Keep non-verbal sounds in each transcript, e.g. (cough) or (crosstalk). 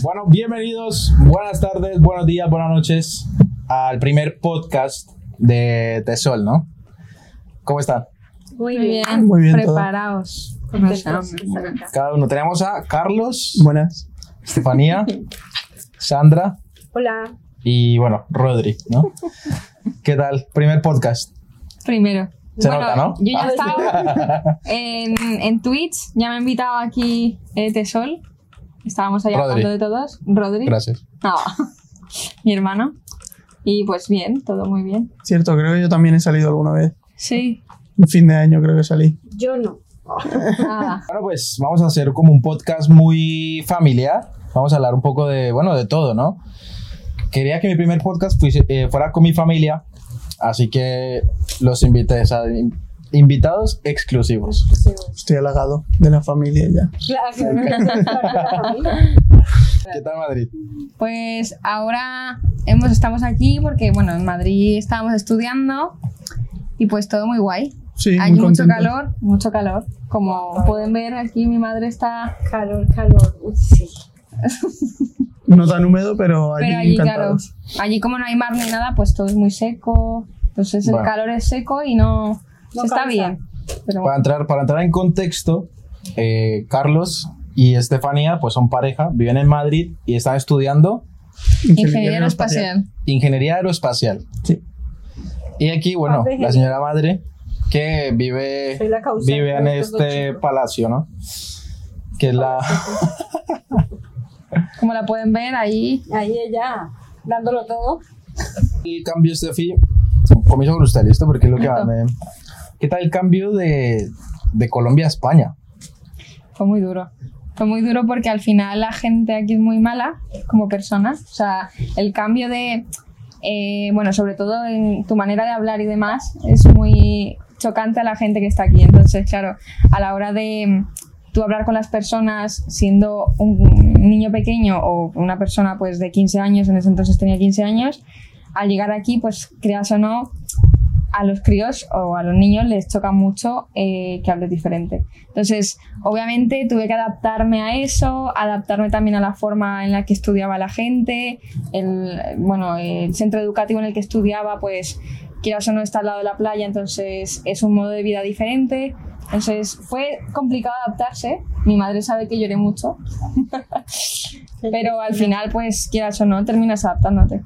Bueno, bienvenidos, buenas tardes, buenos días, buenas noches al primer podcast de Tesol, ¿no? ¿Cómo están? Muy bien, Muy bien, preparados. Cada uno. Tenemos a Carlos, Buenas. Estefanía, Sandra Hola. y, bueno, Rodri, ¿no? ¿Qué tal? Primer podcast. Primero. Se nota, ¿no? Yo ya he (laughs) estado en, en Twitch, ya me ha invitado aquí eh, Tesol. Estábamos ahí Rodri. hablando de todos. Rodri. Gracias. Ah, (laughs) mi hermano. Y pues bien, todo muy bien. Cierto, creo que yo también he salido alguna vez. Sí. Un fin de año creo que salí. Yo no. Nada. (laughs) Bueno, pues vamos a hacer como un podcast muy familiar. Vamos a hablar un poco de, bueno, de todo, ¿no? Quería que mi primer podcast fuese- eh, fuera con mi familia, así que los invité, o sea, in- invitados exclusivos. Estoy halagado de la familia ya. Claro. (laughs) ¿Qué tal Madrid? Pues ahora hemos, estamos aquí porque, bueno, en Madrid estábamos estudiando y pues todo muy guay. Sí, Hay muy mucho contento. calor, mucho calor. Como pueden ver aquí mi madre está... calor, calor. Uy, sí. (laughs) No tan húmedo, pero allí Pero allí, claro, allí como no hay mar ni nada, pues todo es muy seco. Entonces el Bueno. calor es seco y no, No está cansa. bien. Pero Para entrar, para entrar en contexto, eh, Carlos y Estefanía pues son pareja, viven en Madrid y están estudiando ingeniería aeroespacial. ingeniería aeroespacial. Sí. Y aquí, bueno, la señora madre que vive, vive en este palacio, ¿no? Que es la... Como la pueden ver ahí. Ahí ella, dándolo todo. el cambio, Estefi, comienzo con usted, ¿listo? Porque es lo que va, me- ¿Qué tal el cambio de, de Colombia a España? Fue muy duro. Fue muy duro porque al final la gente aquí es muy mala como personas. O sea, el cambio de, eh, bueno, sobre todo en tu manera de hablar y demás, es muy chocante a la gente que está aquí. Entonces, claro, a la hora de mm, tú hablar con las personas siendo un niño pequeño o una persona pues de 15 años, en ese entonces tenía 15 años, al llegar aquí, pues creas o no, a los críos o a los niños les choca mucho eh, que hables diferente. Entonces, obviamente tuve que adaptarme a eso, adaptarme también a la forma en la que estudiaba la gente, el, bueno, el centro educativo en el que estudiaba, pues quieras o no está al lado de la playa, entonces es un modo de vida diferente. Entonces fue complicado adaptarse. Mi madre sabe que lloré mucho, (laughs) pero al final, pues quieras o no, terminas adaptándote.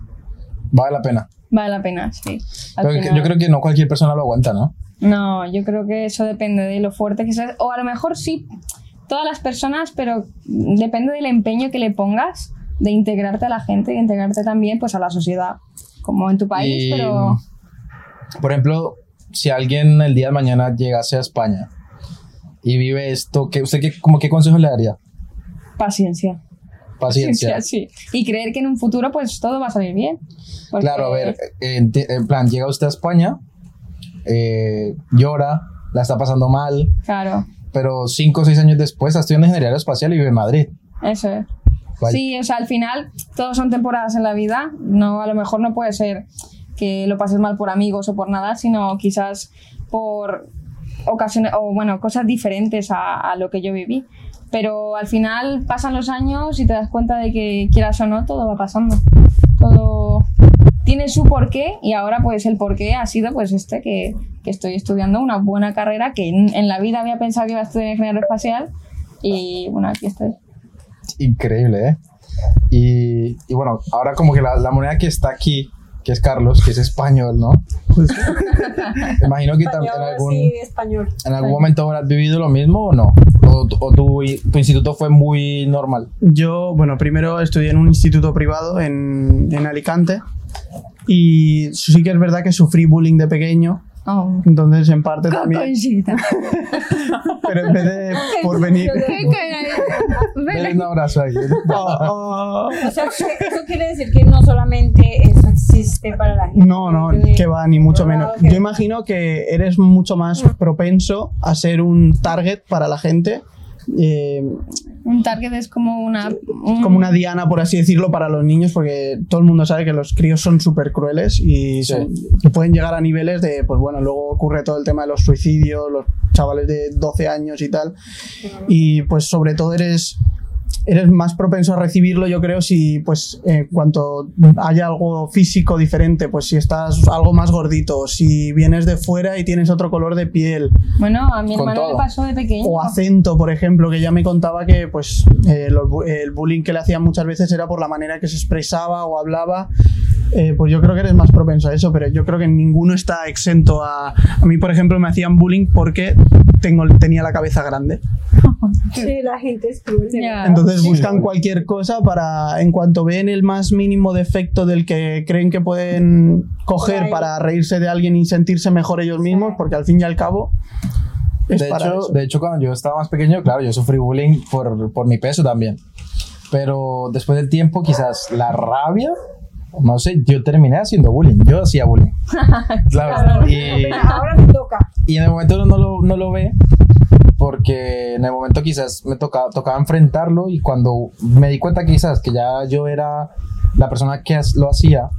Vale la pena. Vale la pena, sí. Pero final- yo creo que no cualquier persona lo aguanta, ¿no? no, yo creo que eso depende de lo fuerte que seas. O a lo mejor sí, todas las personas, pero depende del empeño que le pongas de integrarte a la gente y integrarte también pues a la sociedad, como en tu país, Y, pero Por ejemplo, si alguien el día de mañana llegase a España y vive esto, ¿qué, ¿usted qué, como qué consejo le daría? paciencia. Paciencia. (laughs) sí. Y creer que en un futuro pues todo va a salir bien. Porque- Claro, a ver, en, en plan, llega usted a España, eh, llora, la está pasando mal, Claro, pero cinco o seis años después está estudiando ingeniería aeroespacial y vive en Madrid. eso es. Sí, o sea, al final todos son temporadas en la vida. No, a lo mejor no puede ser que lo pases mal por amigos o por nada, sino quizás por ocasiones o bueno, cosas diferentes a, a lo que yo viví. Pero al final pasan los años y te das cuenta de que quieras o no, todo va pasando. Todo tiene su porqué y ahora pues el porqué ha sido pues este que, que estoy estudiando una buena carrera que en, la vida había pensado que iba a estudiar ingeniería espacial y bueno, aquí estoy. Increíble, ¿eh? Y, y bueno, ahora como que la moneda que está aquí, que es Carlos, que es español, ¿no? Pues, (laughs) Imagino que tam- en Español, algún, sí, español. en algún momento habrás vivido lo mismo o no. O, tu- o tu, tu instituto fue muy normal. yo, bueno, primero estudié en un instituto privado en, en Alicante y sí que es verdad que sufrí bullying de pequeño. Oh. Entonces, en parte también, Conchita. (laughs) pero en vez de (laughs) por venir. Denle un abrazo ahí. (laughs) Oh, O sea, eso quiere decir que no solamente eso existe para la gente. No, no, que va, ni mucho menos. Yo imagino que eres mucho más propenso a ser un target para la gente, eh, Un target es como una. un- como una diana, por así decirlo, para los niños, porque todo el mundo sabe que los críos son súper crueles y Sí. son- y pueden llegar a niveles de, pues bueno, luego ocurre todo el tema de los suicidios, los chavales de 12 años y tal, y pues sobre todo eres eres más propenso a recibirlo, yo creo, si pues en cuanto haya algo físico diferente, pues si estás algo más gordito, si vienes de fuera y tienes otro color de piel, Bueno, a mi hermano le pasó de pequeño. o acento, por ejemplo, que ya me contaba que pues eh, los el bullying que le hacían muchas veces era por la manera que se expresaba o hablaba. Eh, pues yo creo que eres más propenso a eso, pero yo creo que ninguno está exento a... A mí, por ejemplo, me hacían bullying porque tengo, tenía la cabeza grande. (laughs) Sí, la gente es cruel. verdad. Entonces buscan cualquier cosa para, en cuanto ven el más mínimo defecto del que creen que pueden coger para reírse de alguien y sentirse mejor ellos mismos, porque al fin y al cabo es De para hecho, eso. de hecho, cuando yo estaba más pequeño, claro, yo sufrí bullying por, por mi peso también. Pero después del tiempo, quizás la rabia, no sé, yo terminé haciendo bullying. Yo hacía bullying. (laughs) Claro. Y, Ahora me toca. y en el momento uno no lo, no lo ve porque en el momento quizás me tocaba, tocaba enfrentarlo y cuando me di cuenta quizás que ya yo era la persona que lo hacía,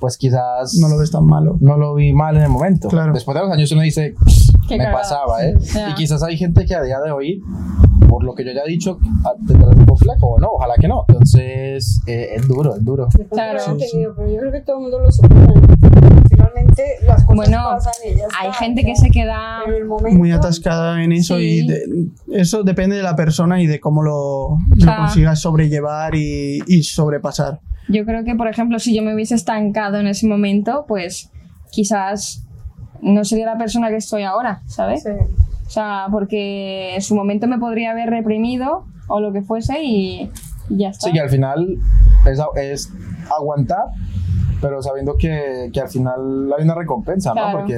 pues quizás No lo ves tan malo. no lo vi mal en el momento. Claro. Después de los años uno dice, Qué me cagado. pasaba, ¿eh? Ya. Y quizás hay gente que a día de hoy, por lo que yo ya he dicho, ah, tendrá un complejo o no, ojalá que no. Entonces, eh, es duro, es duro. Claro. Lo Sí, sí. Pero yo creo que todo el mundo lo supera. Finalmente las cosas Bueno, pasan y ya Hay está, gente que se queda. Momento, Muy atascada en eso Sí. y de- eso depende de la persona y de cómo lo, lo sea- consigas sobrellevar y, y sobrepasar. Yo creo que, por ejemplo, si yo me hubiese estancado en ese momento, pues quizás no sería la persona que estoy ahora, ¿sabes? Sí. O sea, porque en su momento me podría haber reprimido o lo que fuese y, y ya está. Sí, que al final es, es aguantar, pero sabiendo que, que al final hay una recompensa, Claro. ¿no? Porque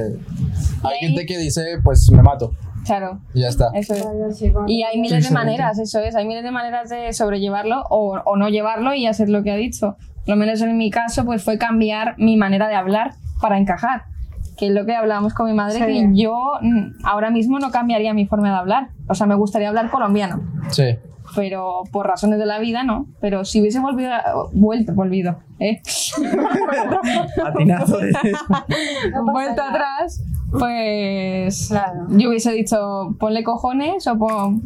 hay ahí- gente que dice, pues me mato Claro, y ya está. eso es. Y hay miles de maneras, eso es, hay miles de maneras de sobrellevarlo o, o no llevarlo y hacer lo que ha dicho. Por lo menos en mi caso, pues fue cambiar mi manera de hablar para encajar. Que es lo que hablábamos con mi madre, Sí. que yo mm, ahora mismo no cambiaría mi forma de hablar. O sea, me gustaría hablar colombiano, Sí. pero por razones de la vida no. Pero si hubiese volvido, vuelto, volvido, ¿eh? (laughs) Patinazo de- (laughs) vuelta atrás, pues Claro. yo hubiese dicho, ponle cojones o pon-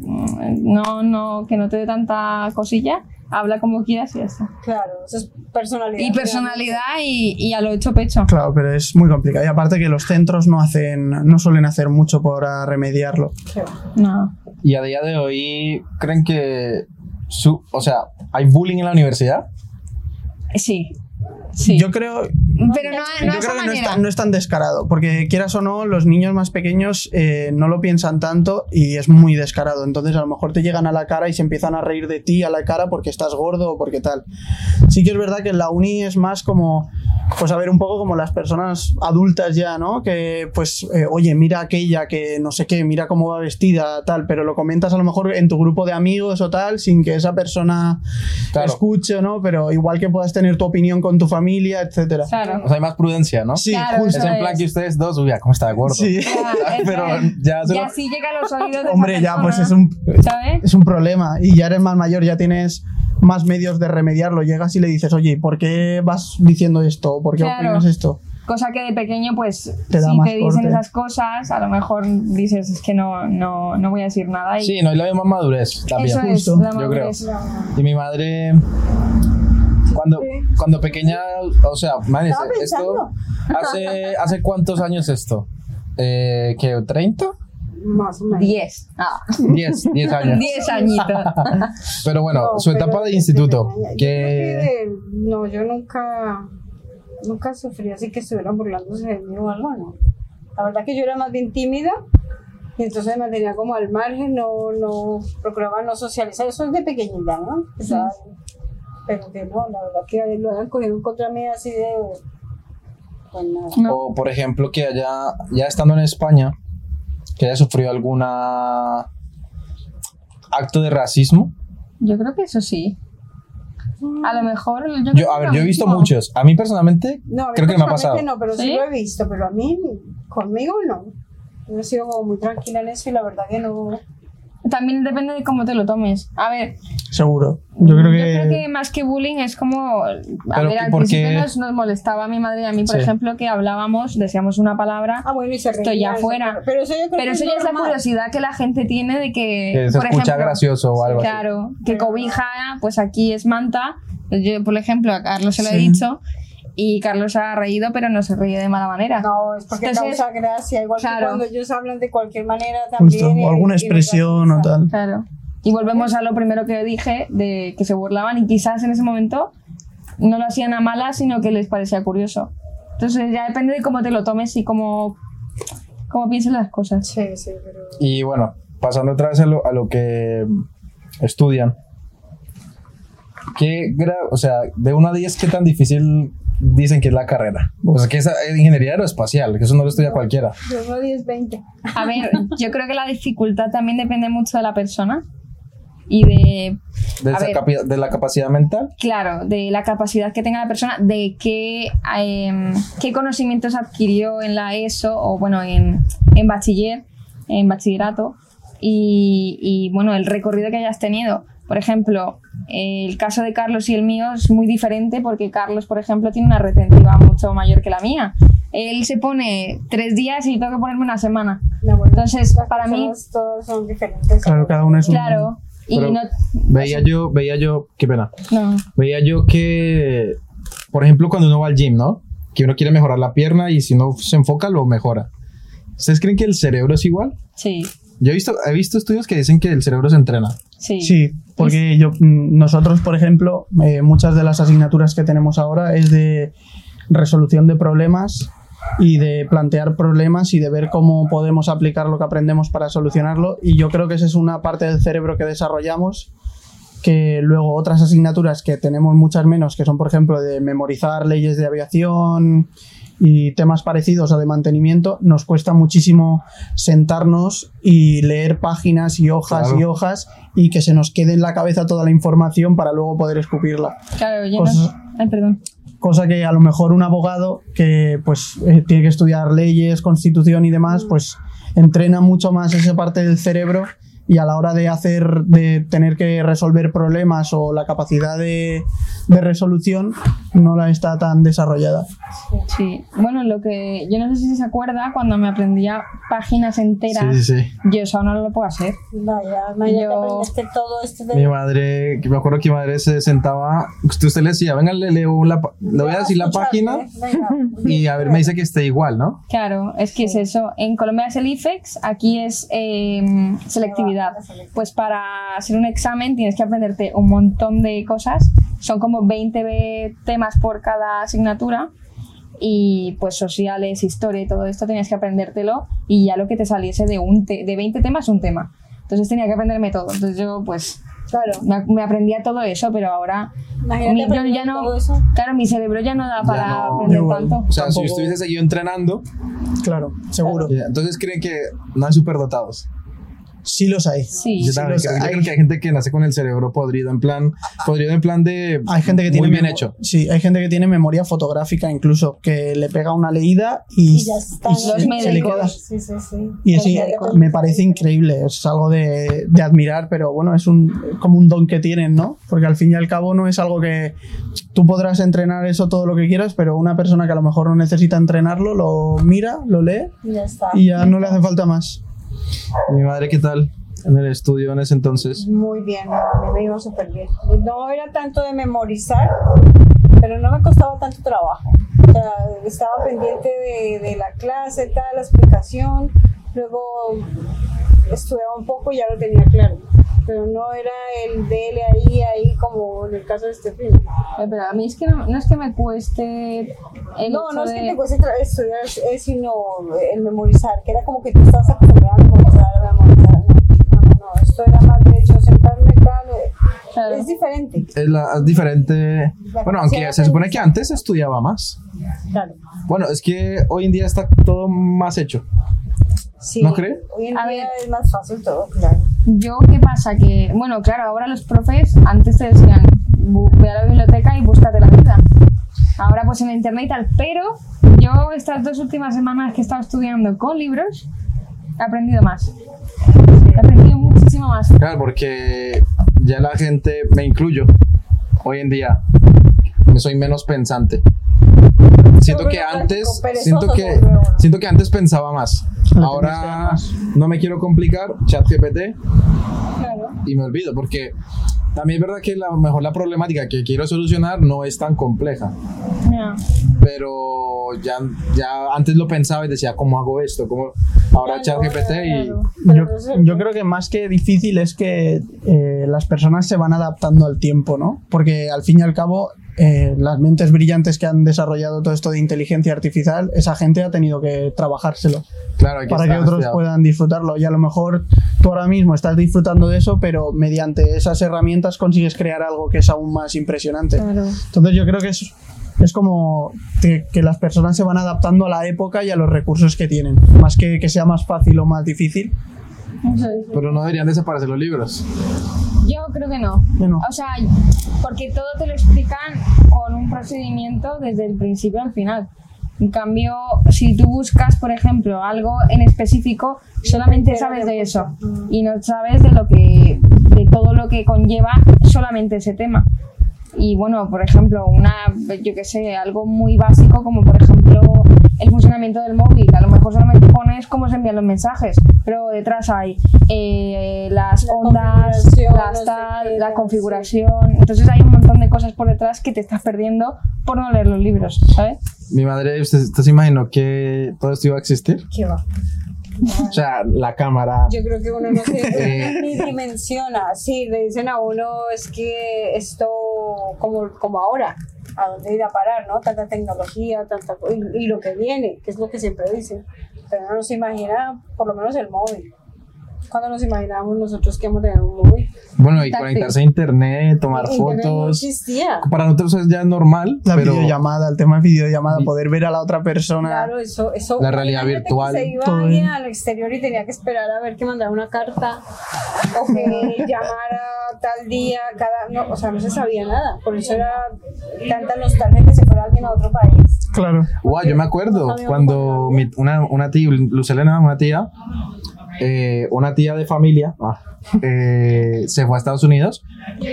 no, no, que no te dé tanta cosilla, habla como quieras y ya está. Claro, eso es personalidad. Y personalidad y, y a lo hecho pecho. Claro, pero es muy complicado. Y aparte que los centros no hacen, no suelen hacer mucho para remediarlo. Sí. No. Y a día de hoy, ¿creen que, su, o sea, hay bullying en la universidad? Sí. Sí. Yo creo, Pero no, no yo creo que no es, tan, no es tan descarado, porque quieras o no, los niños más pequeños eh, no lo piensan tanto y es muy descarado. Entonces a lo mejor te llegan a la cara y se empiezan a reír de ti a la cara porque estás gordo o porque tal. Sí que es verdad que en la uni es más como, pues a ver, un poco como las personas adultas ya, ¿no? Que pues, eh, oye, mira aquella que no sé qué, mira cómo va vestida, tal, pero lo comentas a lo mejor en tu grupo de amigos o tal, sin que esa persona Claro. escuche, ¿no? Pero igual que puedas tener tu opinión con tu familia, etcétera. Claro. O sea, hay más prudencia, ¿no? Sí, Claro, justo. Es en plan es. que ustedes dos, uy, ¿cómo está de gordo? Sí. (laughs) Ya, Pero ya se Y lo- así llega a los oídos de (laughs) Hombre, esa ya, pues es un, ¿Sabes? es un problema. Y ya eres más mayor, ya tienes más medios de remediarlo. Llegas y le dices, oye, ¿por qué vas diciendo esto? ¿Por qué Claro. opinas esto? Cosa que de pequeño, pues, Te da si más te dicen corte. esas cosas, a lo mejor dices, es que no, no, no voy a decir nada. Y Sí, no hay la misma madurez también. eso es justo, la yo creo. Y mi madre, cuando, cuando pequeña, o sea, Estaba esto, hace, ¿hace cuántos años esto? Eh, ¿Qué, 30? Más o menos. Diez. Ah, 10, 10 años. diez añitos. (laughs) Pero bueno, No, su etapa de instituto, que... que no, yo nunca, nunca sufrí así que estuvieran burlándose de mí o algo, no. La verdad que yo era más bien tímida y entonces me mantenía como al margen, no, no, procuraba no socializar. Eso es de pequeñita, ¿no? O sea, pero que no, la verdad que lo hayan cogido contra mí así de... Pues nada. No. O, por ejemplo, que haya, ya estando en España, que haya sufrido alguna acto de racismo. Yo creo que eso sí. A lo mejor. Yo, Yo, a ver, yo he visto mucho muchos. A mí personalmente, No, a mí creo que me ha pasado. personalmente No, pero sí ¿Sí? lo he visto, pero a mí, conmigo no. Yo he sido como muy tranquila en eso y la verdad que no, también depende de cómo te lo tomes. A ver, Seguro. Yo creo que. Yo creo que más que bullying es como. A Pero ver, al ¿por principio nos, nos molestaba a mi madre y a mí, por Sí. ejemplo, que hablábamos, decíamos una palabra, Ah, bueno, y se estoy ya reían, fuera. Pero eso yo creo Pero que eso ya es la curiosidad que la gente tiene de que. Que se por escucha ejemplo, gracioso o algo así. Claro, que cobija, pues aquí es manta. Yo, por ejemplo, a Carlos se lo he Sí. dicho y Carlos ha reído, pero no se ríe de mala manera. No, es porque Entonces, causa gracia, igual claro. que cuando ellos hablan de cualquier manera también. Justo, o alguna expresión o tal. Claro. Y volvemos a lo primero que dije, de que se burlaban y quizás en ese momento no lo hacían a malas, sino que les parecía curioso. Entonces ya depende de cómo te lo tomes y cómo, cómo pienses las cosas. Sí, sí, pero. Y bueno, pasando otra vez a lo, a lo que estudian. ¿Qué gra- o sea, de 1 a 10, ¿qué tan difícil dicen que es la carrera? O sea, que es eh, ingeniería aeroespacial, que eso no lo estudia cualquiera. 1 a 10, 20. A ver, (laughs) yo creo que la dificultad también depende mucho de la persona y de, De, esa ver. capi- de la capacidad mental. claro, de la capacidad que tenga la persona, de qué, em, qué conocimientos adquirió en la ESO o bueno, en, en bachiller, en bachillerato y, y, bueno, el recorrido que hayas tenido. Por ejemplo, el caso de Carlos y el mío es muy diferente porque Carlos, por ejemplo, tiene una retentiva mucho mayor que la mía. Él se pone tres días y yo tengo que ponerme una semana. No, bueno, Entonces, para mí- todas son diferentes. Claro, cada uno es un. Claro. Y no, Veía yo, veía yo, qué pena. no. Veía yo que, por ejemplo, cuando uno va al gym, ¿no? Que uno quiere mejorar la pierna y si no se enfoca, lo mejora. ¿Ustedes creen que el cerebro es igual? Sí, Yo he visto, he visto estudios que dicen que el cerebro se entrena. sí. Sí, porque yo, mm, nosotros, por ejemplo, eh, muchas de las asignaturas que tenemos ahora es de resolución de problemas y de plantear problemas y de ver cómo podemos aplicar lo que aprendemos para solucionarlo. Y yo creo que esa es una parte del cerebro que desarrollamos que luego otras asignaturas que tenemos muchas menos, que son por ejemplo de memorizar leyes de aviación y temas parecidos o de mantenimiento, nos cuesta muchísimo sentarnos y leer páginas y hojas Claro. y hojas y que se nos quede en la cabeza toda la información para luego poder escupirla. Claro, yo Cosas- no. Ay, perdón. Cosa que a lo mejor un abogado que pues eh, tiene que estudiar leyes, constitución y demás, pues entrena mucho más esa parte del cerebro y a la hora de hacer, de tener que resolver problemas o la capacidad de, de resolución no la está tan desarrollada. Sí. Bueno, lo que. Yo no sé si se acuerda cuando me aprendía páginas enteras. Sí, sí, sí. Yo eso no lo puedo hacer. Vaya, Maya, Yo- te todo esto de. Mi madre, que me acuerdo que mi madre se sentaba, usted, usted le decía, venga, le leo la, le voy a decir la página venga. (laughs) y a ver, me dice que esté igual, ¿no? Claro, es que es eso. En Colombia es el IFEX, aquí es eh, selectividad. Pues para hacer un examen tienes que aprenderte un montón de cosas. Son como 20 ve- temas por cada asignatura. Y pues sociales, historia y todo esto tenías que aprendértelo. Y ya lo que te saliese de, un te- de 20 temas, un tema. Entonces tenía que aprenderme todo. Entonces yo pues Claro. me, me aprendía todo eso, pero ahora mi- yo ya no, todo eso. claro, mi cerebro ya no da Ya para no, aprender igual. tanto. O sea, si Tampoco- usted hubiese seguido entrenando, Claro, seguro. ya, entonces creen que no hay superdotados. Sí los hay. Sí. Yo Sí también los creo, yo hay. creo que hay gente que nace con el cerebro podrido, en plan, podrido en plan de Hay gente que tiene muy bien hecho. Sí, hay gente que tiene memoria fotográfica incluso, que le pega una leída y, Y ya está. y Los se- se, le queda. Sí, sí, sí. Y así me parece increíble, es algo de, de admirar, pero bueno, es un, como un don que tienen, ¿no? Porque al fin y al cabo no es algo que tú podrás entrenar eso todo lo que quieras, pero una persona que a lo mejor no necesita entrenarlo, lo mira, lo lee Y ya está. y ya no le hace falta más. Mi madre, ¿qué tal? En el estudio en ese entonces. Muy bien, me iba súper bien. No era tanto de memorizar, pero no me costaba tanto trabajo. O sea, estaba pendiente de, de la clase, tal, la explicación, luego estudiaba un poco y ya lo tenía claro. Pero no era el dele ahí, ahí, como en el caso de este film. Eh, Pero a mí es que no, no es que me cueste el No, no es de... que te cueste estudiar, es sino el memorizar, que era como que tú estabas acostumbrado a memorizar, a memorizar. No, no, no, esto era más de hecho sentarme eh, Claro. Es diferente. Es, la- es diferente. Bueno, aunque se supone que antes se estudiaba más. Claro. Bueno, es que hoy en día está todo más hecho. Sí, ¿No cree? Hoy en A día ver. es más fácil todo, claro. Yo, ¿qué pasa? Que, bueno, claro, ahora los profes antes te decían, "Bu- ve a la biblioteca y búscate la vida. Ahora pues en internet y tal, pero yo estas dos últimas semanas que he estado estudiando con libros, he aprendido más. He aprendido muchísimo más. Claro, porque ya la gente, me incluyo, hoy en día, me soy menos pensante. Siento que antes, siento que, siento que antes pensaba más. Ahora no me quiero complicar, ChatGPT, Claro. y me olvido, porque también es verdad que la mejor la problemática que quiero solucionar no es tan compleja, pero ya, ya antes lo pensaba y decía, ¿cómo hago esto? ¿Cómo? Ahora Claro, ChatGPT y... Yo, yo creo que más que difícil es que eh, las personas se van adaptando al tiempo, ¿no? Porque al fin y al cabo, eh, las mentes brillantes que han desarrollado todo esto de inteligencia artificial, esa gente ha tenido que trabajárselo Claro, que para que otros puedan disfrutarlo. Y a lo mejor tú ahora mismo estás disfrutando de eso, pero mediante esas herramientas consigues crear algo que es aún más impresionante. Claro. Entonces yo creo que es, es como que, que las personas se van adaptando a la época y a los recursos que tienen, más que que sea más fácil o más difícil. Pero no deberían desaparecer los libros. Yo creo que no. Que no. O sea, porque todo te lo explican con un procedimiento desde el principio al final. En cambio, si tú buscas, por ejemplo, algo en específico, solamente sabes de eso y no sabes de lo que, de todo lo que conlleva solamente ese tema. Y bueno, por ejemplo, una, yo qué sé, algo muy básico como por ejemplo el funcionamiento del móvil. A lo mejor solamente pones cómo se envían los mensajes, pero detrás hay eh, las La ondas, las tal, qué, la sí. configuración. Entonces hay un montón de cosas por detrás que te estás perdiendo por no leer los libros, ¿sabes? Mi madre, ¿usted, usted se imaginó que todo esto iba a existir? ¿Qué va? O sea, la cámara. Yo creo que uno no (laughs) se Eh. ni dimensiona. Sí, le dicen a uno es que esto como, como ahora, a dónde ir a parar, ¿no? Tanta tecnología, tanta y, y lo que viene, que es lo que siempre dicen. Pero no nos imagina, por lo menos el móvil. Cuando nos imaginábamos nosotros que a tener un móvil. Bueno, y Táctil. conectarse a internet, tomar Internet no fotos. existía. Para nosotros es ya normal, La pero videollamada, el tema de videollamada, Vi- poder ver a la otra persona. Claro, eso, eso. La realidad imagínate que virtual, Se iba todo alguien eso. al exterior y tenía que esperar a ver que mandara una carta o que (laughs) llamara tal día, cada. No, o sea, no se sabía nada. Por eso era tanta nostalgia que se fuera alguien a otro país. Claro. Guau, yo me acuerdo No cuando mi- una, una tía, Lucelena, una tía, eh, una tía de familia, ah, eh, se fue a Estados Unidos.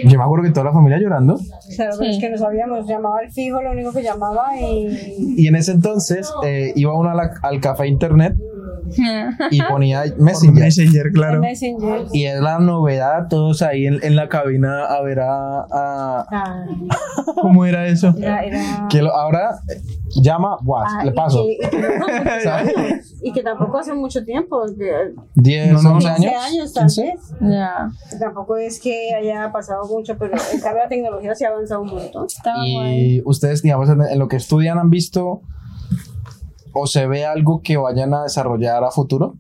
Yo me acuerdo que toda la familia llorando. Claro, pero Sí. es que no sabíamos. Llamaba al fijo, lo único que llamaba y. Y en ese entonces eh, iba uno la- al café internet y (laughs) ponía Por Messenger. Messenger, claro. Messenger. Y es la novedad, todos ahí en, en la cabina a ver a... a- Ah, ¿Cómo era eso? era, era- que lo- ahora eh, llama, guau, Ah, le y paso. que- y que (laughs) muchos ¿Sabes? años, Y que tampoco hace mucho tiempo, que 10, No, no, 11 15 años. años tal 15. vez. Ya. Tampoco es que haya pasado mucho, pero en cambio la tecnología se ha avanzado un montón. Guay. Y ustedes, digamos, en, en lo que estudian, ¿han visto o se ve algo que vayan a desarrollar a futuro?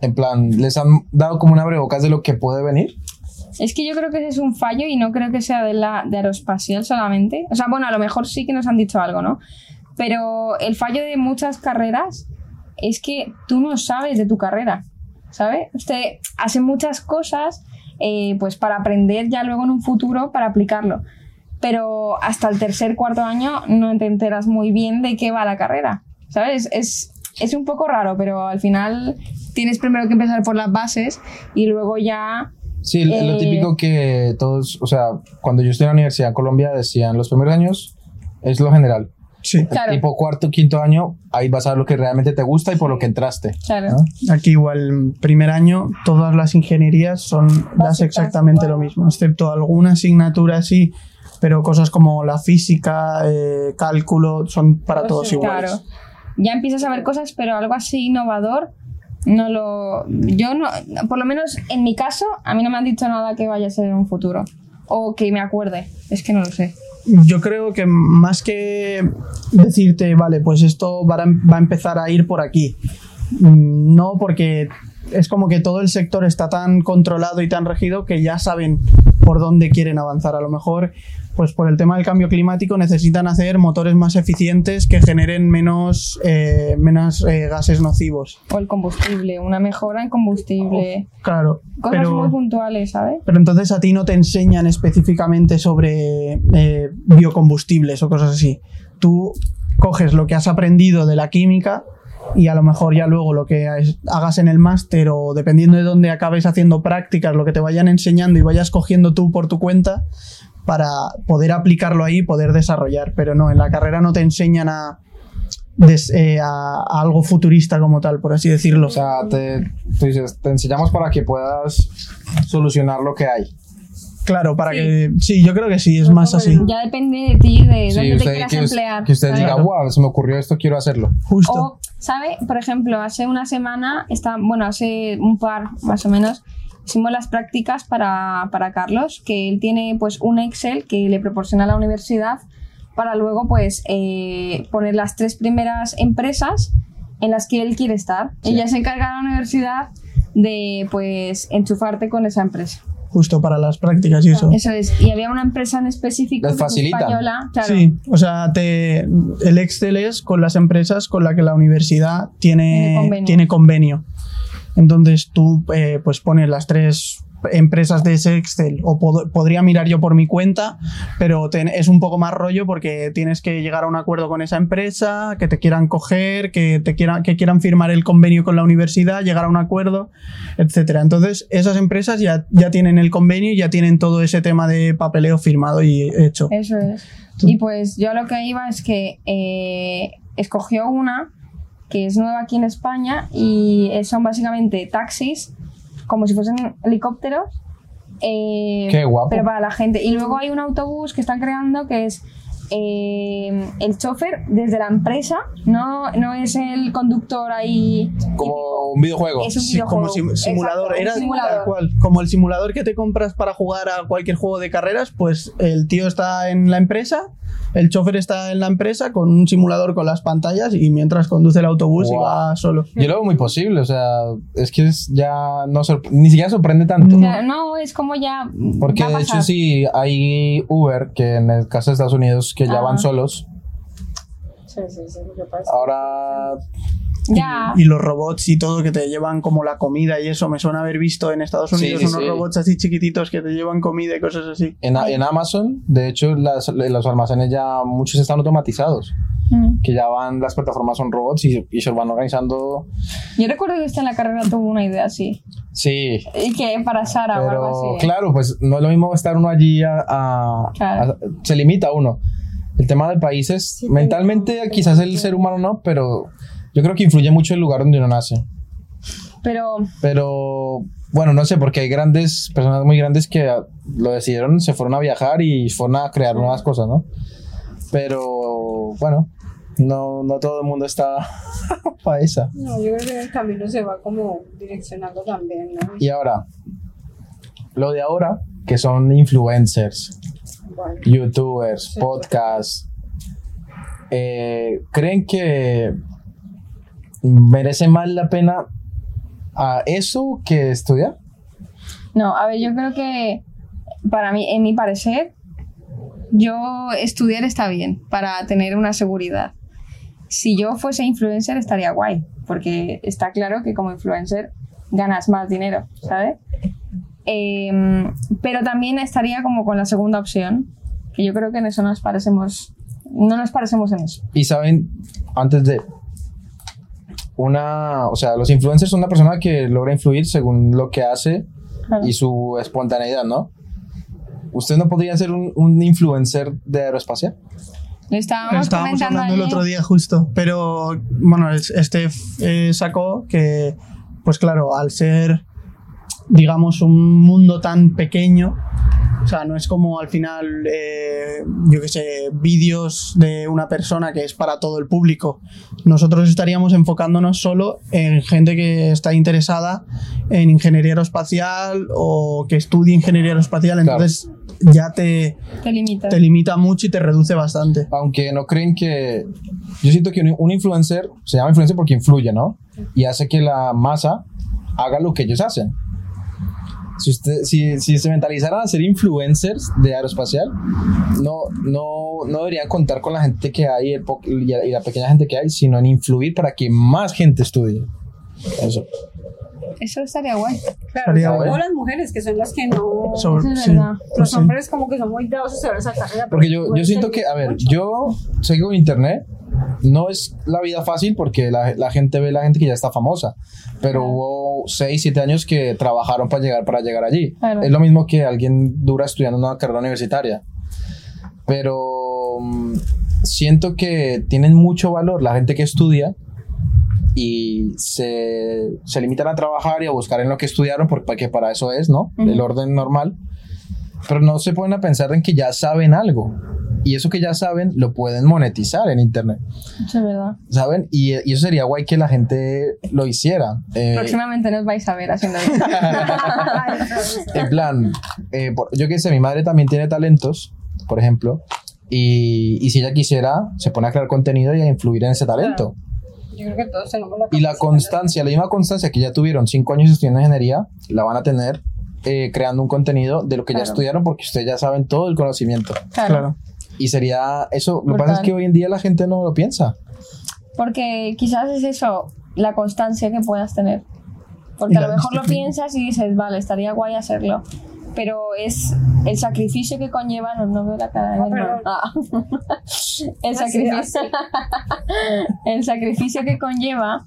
En plan, ¿les han dado como una abrebocas de lo que puede venir? Es que yo creo que ese es un fallo y no creo que sea de la de aeroespacial solamente. O sea, bueno, a lo mejor sí que nos han dicho algo, ¿no? Pero el fallo de muchas carreras es que tú no sabes de tu carrera, ¿sabes? Usted hace muchas cosas eh, pues para aprender ya luego en un futuro para aplicarlo. Pero hasta el tercer, cuarto año no te enteras muy bien de qué va la carrera, ¿sabes? Es, es un poco raro, pero al final tienes primero que empezar por las bases y luego ya Sí, lo- lo Eh. típico que todos, o sea, cuando yo estuve en la universidad en Colombia decían, los primeros años es lo general. Sí. Claro. Tipo cuarto, quinto año, ahí vas a ver lo que realmente te gusta y por lo que entraste. Claro. ¿no? Aquí igual, primer año, todas las ingenierías son das Básicas, exactamente igual. lo mismo, excepto alguna asignatura sí, pero cosas como la física, eh, cálculo, son para Pues todos sí, iguales. Claro. Ya empiezas a ver cosas, pero algo así innovador, no lo. Yo no. Por lo menos en mi caso, a mí no me han dicho nada que vaya a ser un futuro. O que me acuerde. Es que no lo sé. Yo creo que más que decirte, vale, pues esto va a, va a empezar a ir por aquí. Mm, No, porque es como que todo el sector está tan controlado y tan regido que ya saben por dónde quieren avanzar. A lo mejor, pues por el tema del cambio climático necesitan hacer motores más eficientes que generen menos, eh, menos eh, gases nocivos. O el combustible, una mejora en combustible. Claro, Cosas pero... muy puntuales, ¿sabes? Pero entonces a ti no te enseñan específicamente sobre eh, biocombustibles o cosas así. Tú coges lo que has aprendido de la química y a lo mejor ya luego lo que hagas en el máster o dependiendo de dónde acabes haciendo prácticas, lo que te vayan enseñando y vayas cogiendo tú por tu cuenta para poder aplicarlo ahí y poder desarrollar. Pero no, en la carrera no te enseñan a, des- eh, a, a algo futurista como tal, por así decirlo. O sea, te, tú dices, te enseñamos para que puedas solucionar lo que hay. claro, para Sí. que... Sí, yo creo que sí, es más así. Ya depende de ti, de Sí, dónde te quieras que, emplear. que usted ¿sabes? diga, wow, se me ocurrió esto, quiero hacerlo. Justo. O, ¿sabe? Por ejemplo, hace una semana, está, bueno, hace un par más o menos, hicimos las prácticas para, para Carlos, que él tiene pues un Excel que le proporciona la universidad para luego pues eh, poner las tres primeras empresas en las que él quiere estar. Ella se encarga de la universidad de pues enchufarte con esa empresa. Justo para las prácticas y eso. Eso es. Y había una empresa en específico española. Claro. Sí, o sea, te, el Excel es con las empresas con las que la universidad tiene, Tiene convenio. tiene convenio. Entonces tú eh, pues pones las tres empresas de ese Excel o pod- podría mirar yo por mi cuenta, pero es un poco más rollo porque tienes que llegar a un acuerdo con esa empresa, que te quieran coger, que te quieran que quieran firmar el convenio con la universidad, llegar a un acuerdo, etcétera. Entonces, esas empresas ya, ya tienen el convenio y ya tienen todo ese tema de papeleo firmado y hecho. Eso es. Y pues yo a lo que iba es que eh, escogió una que es nueva aquí en España y son básicamente taxis, como si fuesen helicópteros. eh, Qué guapo. Pero para la gente. Y luego hay un autobús que están creando que es eh, el chofer desde la empresa, no, no es el conductor ahí. Como un videojuego. Es un Sí, como videojuego. sim- simulador. Exacto, un Era simulador. tal cual. Como el simulador que te compras para jugar a cualquier juego de carreras, pues el tío está en la empresa, el chofer está en la empresa con un simulador con las pantallas y mientras conduce el autobús y Guau. va solo. Yo lo veo muy posible, o sea, es que es ya no ni siquiera sorprende tanto. O sea, no, es como ya. Porque va a de hecho sí hay Uber, que en el caso de Estados Unidos, que ya Ah. van solos. Sí, sí, sí, lo que pasa. Ahora, Ya. Y los robots y todo que te llevan como la comida y eso. Me suena haber visto en Estados Unidos sí, unos sí. robots así chiquititos que te llevan comida y cosas así. en, en Amazon, de hecho, las- los almacenes ya muchos están automatizados. Mm. Que ya van, las plataformas son robots y, y se van organizando. Yo recuerdo que usted en la carrera tuvo una idea así. Sí, Y que para Sara o algo pero así. claro, pues no es lo mismo estar uno allí a, a- Claro. a- se limita uno. El tema de países, Sí, mentalmente pero- quizás el ser humano no, pero yo creo que influye mucho el lugar donde uno nace. Pero Pero bueno, no sé, porque hay grandes, personas muy grandes que lo decidieron, se fueron a viajar y fueron a crear nuevas cosas, ¿no? Pero bueno, no, no todo el mundo está (laughs) para esa. No, yo creo que el camino se va como direccionando también, ¿no? Y ahora, lo de ahora, que son influencers, Bueno, youtubers, Sí, podcasts, eh, ¿creen que merece más la pena a eso que estudiar? no, a ver, yo creo que para mí, en mi parecer, yo estudiar está bien para tener una seguridad. Si yo fuese influencer estaría guay, porque está claro que como influencer ganas más dinero, ¿sabes? Em, pero también estaría como con la segunda opción, que yo creo que en eso nos parecemos, no nos parecemos en eso. Y saben, antes de una, o sea, los influencers son una persona que logra influir según lo que hace Claro. y su espontaneidad, ¿no? ¿Usted no podría ser un, un influencer de aeroespacial? Lo estábamos, Estábamos comentando hablando el otro día justo, pero bueno, es- este eh, sacó que, pues claro, al ser, digamos, un mundo tan pequeño, o sea, no es como al final, eh, yo qué sé, vídeos de una persona que es para todo el público. Nosotros estaríamos enfocándonos solo en gente que está interesada en ingeniería aeroespacial o que estudie ingeniería aeroespacial, Claro. entonces ya te, Te limita. te limita mucho y te reduce bastante. Aunque no creen que... Yo siento que un, un influencer se llama influencer porque influye, ¿no? Y hace que la masa haga lo que ellos hacen. Si, usted, si, si se mentalizaran a ser influencers de aeroespacial, no, no, no deberían contar con la gente que hay el po- y la y la pequeña gente que hay, sino en influir para que más gente estudie. Eso. Eso estaría guay. claro, Estaría sobre bueno. todo las mujeres que son las que no. Sobre- es sí, verdad. pues los sí. hombres como que son muy dados a saber esa carrera. Porque yo, yo siento que, a ver, mucho. yo sé que con internet no es la vida fácil porque la, la gente ve la gente que ya está famosa, pero hubo 6, 7 años que trabajaron para llegar, para llegar allí. Claro. Es lo mismo que alguien dura estudiando una carrera universitaria. Pero mm, siento que tienen mucho valor la gente que estudia y se, se limitan a trabajar y a buscar en lo que estudiaron porque para eso es, ¿no? El orden normal. Pero no se ponen a pensar en que ya saben algo. Y eso que ya saben lo pueden monetizar en internet, es verdad. ¿saben? Y, y eso sería guay que la gente lo hiciera. Eh, Próximamente nos vais a ver haciendo eso. (laughs) en plan, eh, por- yo qué sé, mi madre también tiene talentos, por ejemplo, y, y si ella quisiera, se pone a crear contenido y a influir en ese talento. Yo creo que todos tenemos la Y la constancia, la misma constancia que ya tuvieron cinco años estudiando ingeniería, la van a tener eh, creando un contenido de lo que ya Claro. estudiaron porque ustedes ya saben todo el conocimiento. Claro. Claro. Y sería eso, lo que pasa es que hoy en día la gente no lo piensa. Porque quizás es eso, la constancia que puedas tener. Porque a lo mejor lo piensas y dices, vale, estaría guay hacerlo. Pero es el sacrificio que conlleva, no, no veo la cara de mi Ah. Ah. (laughs) el, sacrificio, (laughs) el sacrificio que conlleva,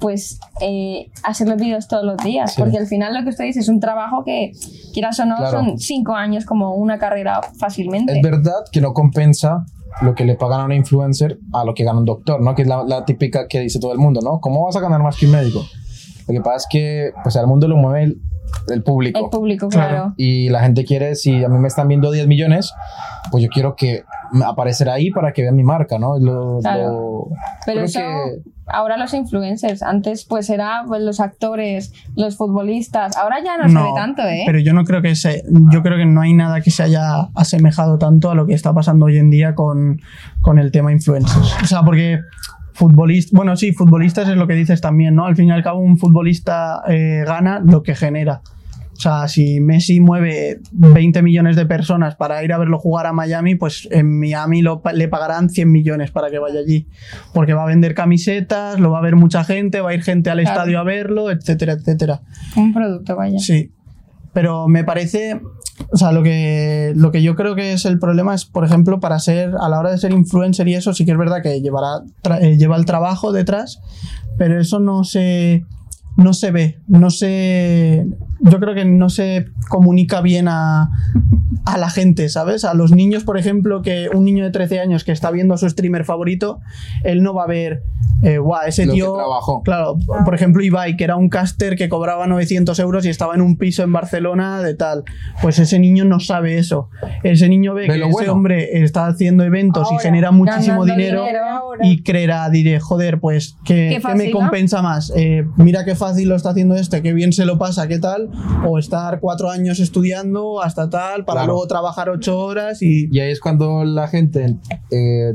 pues, eh, hacer los vídeos todos los días. Sí. Porque al final lo que usted dice es un trabajo que, quieras o no, Claro. son cinco años como una carrera fácilmente. Es verdad que no compensa lo que le pagan a un influencer a lo que gana un doctor, ¿no? Que es la, la típica que dice todo el mundo, ¿no? ¿Cómo vas a ganar más que un médico? Lo que pasa es que pues al mundo lo mueve el, el público. el público, Claro. claro. Y la gente quiere, si a mí me están viendo 10 millones, pues yo quiero que aparecer ahí para que vean mi marca, ¿no? Lo, Claro. lo- Pero eso, que- ahora los influencers, antes pues era pues, los actores, los futbolistas, ahora ya no, se ve tanto, ¿eh? Pero yo no creo que se, yo creo que no hay nada que se haya asemejado tanto a lo que está pasando hoy en día con, con el tema influencers. O sea, porque futbolistas, bueno, sí, futbolistas es lo que dices también, ¿no? Al fin y al cabo, un futbolista eh, gana lo que genera. O sea, si Messi mueve 20 millones de personas para ir a verlo jugar a Miami, pues en Miami lo le pagarán 100 millones para que vaya allí. Porque va a vender camisetas, lo va a ver mucha gente, va a ir gente al Claro. estadio a verlo, etcétera, etcétera. Un producto, vaya. Sí. Pero me parece. O sea, lo que, lo que yo creo que es el problema es, por ejemplo, para ser. A la hora de ser influencer y eso, sí que es verdad que llevará, eh, lleva el trabajo detrás, pero eso no se. No se ve. No se. Yo creo que no se comunica bien a, a la gente, ¿sabes? A los niños, por ejemplo, que un niño de 13 años que está viendo a su streamer favorito, él no va a ver. Eh, guau, ese Lo que tío. trabajó. Claro, por ejemplo, Ibai, que era un caster que cobraba 900 euros y estaba en un piso en Barcelona de tal. Pues ese niño no sabe eso. Ese niño ve que ese bueno. hombre está haciendo eventos y genera muchísimo dinero, y creerá, diré, joder, pues, ¿qué, Qué me ¿no? compensa más? Eh, mira qué fácil lo está haciendo este, qué bien se lo pasa, qué tal. O estar cuatro años estudiando hasta tal, para Claro. luego trabajar ocho horas y... Y ahí es cuando la gente eh,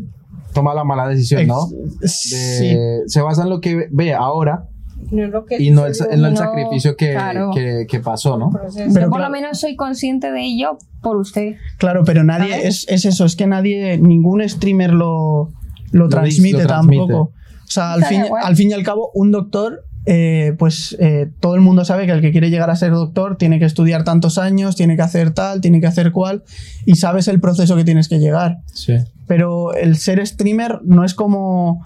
toma la mala decisión, ¿no? De- Sí. Se basa en lo que ve ahora No es lo que y no el, en el No, sacrificio que, claro. que, que pasó, ¿no? Pero Yo por claro. lo menos soy consciente de ello por usted. Claro, pero nadie, es, es eso, es que nadie, ningún streamer lo, lo, Lo transmite lo transmite. tampoco. O sea, al fin, al fin y al cabo, un doctor, eh, pues eh, todo el mundo sabe que el que quiere llegar a ser doctor tiene que estudiar tantos años, tiene que hacer tal, tiene que hacer cual, y sabes el proceso que tienes que llegar. Sí. Pero el ser streamer no es como,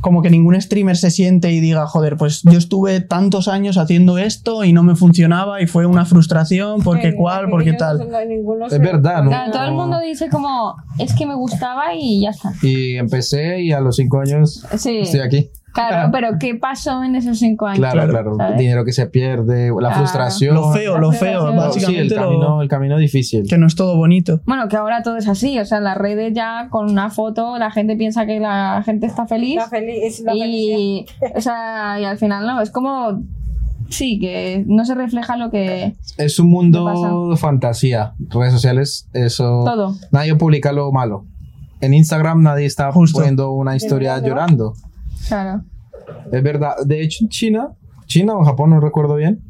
como que ningún streamer se siente y diga, joder, pues yo estuve tantos años haciendo esto y no me funcionaba y fue una frustración, porque Sí, cual, porque tal. no hay ninguno Es verdad, ¿no? Claro, todo el mundo dice como, es que me gustaba y ya está. Y empecé y a los cinco años Sí, estoy aquí. Claro, pero ¿qué pasó en esos cinco años? Claro, claro. ¿sabes? Dinero que se pierde, la Claro. frustración. Lo feo, lo feo, Sí, Sí, el básicamente lo- camino, el camino difícil. que no es todo bonito. Bueno, que ahora todo es así, o sea, en las redes ya con una foto la gente piensa que la gente está feliz La feliz, es la y, o sea, y al final no, es como, sí, que no se refleja lo que... Es un ¿Qué mundo de fantasía. Redes sociales, eso. Todo. Nadie publica lo malo. En Instagram nadie está Justo. poniendo una historia llorando. Claro. Es verdad. De hecho, en China, China o Japón, no recuerdo bien,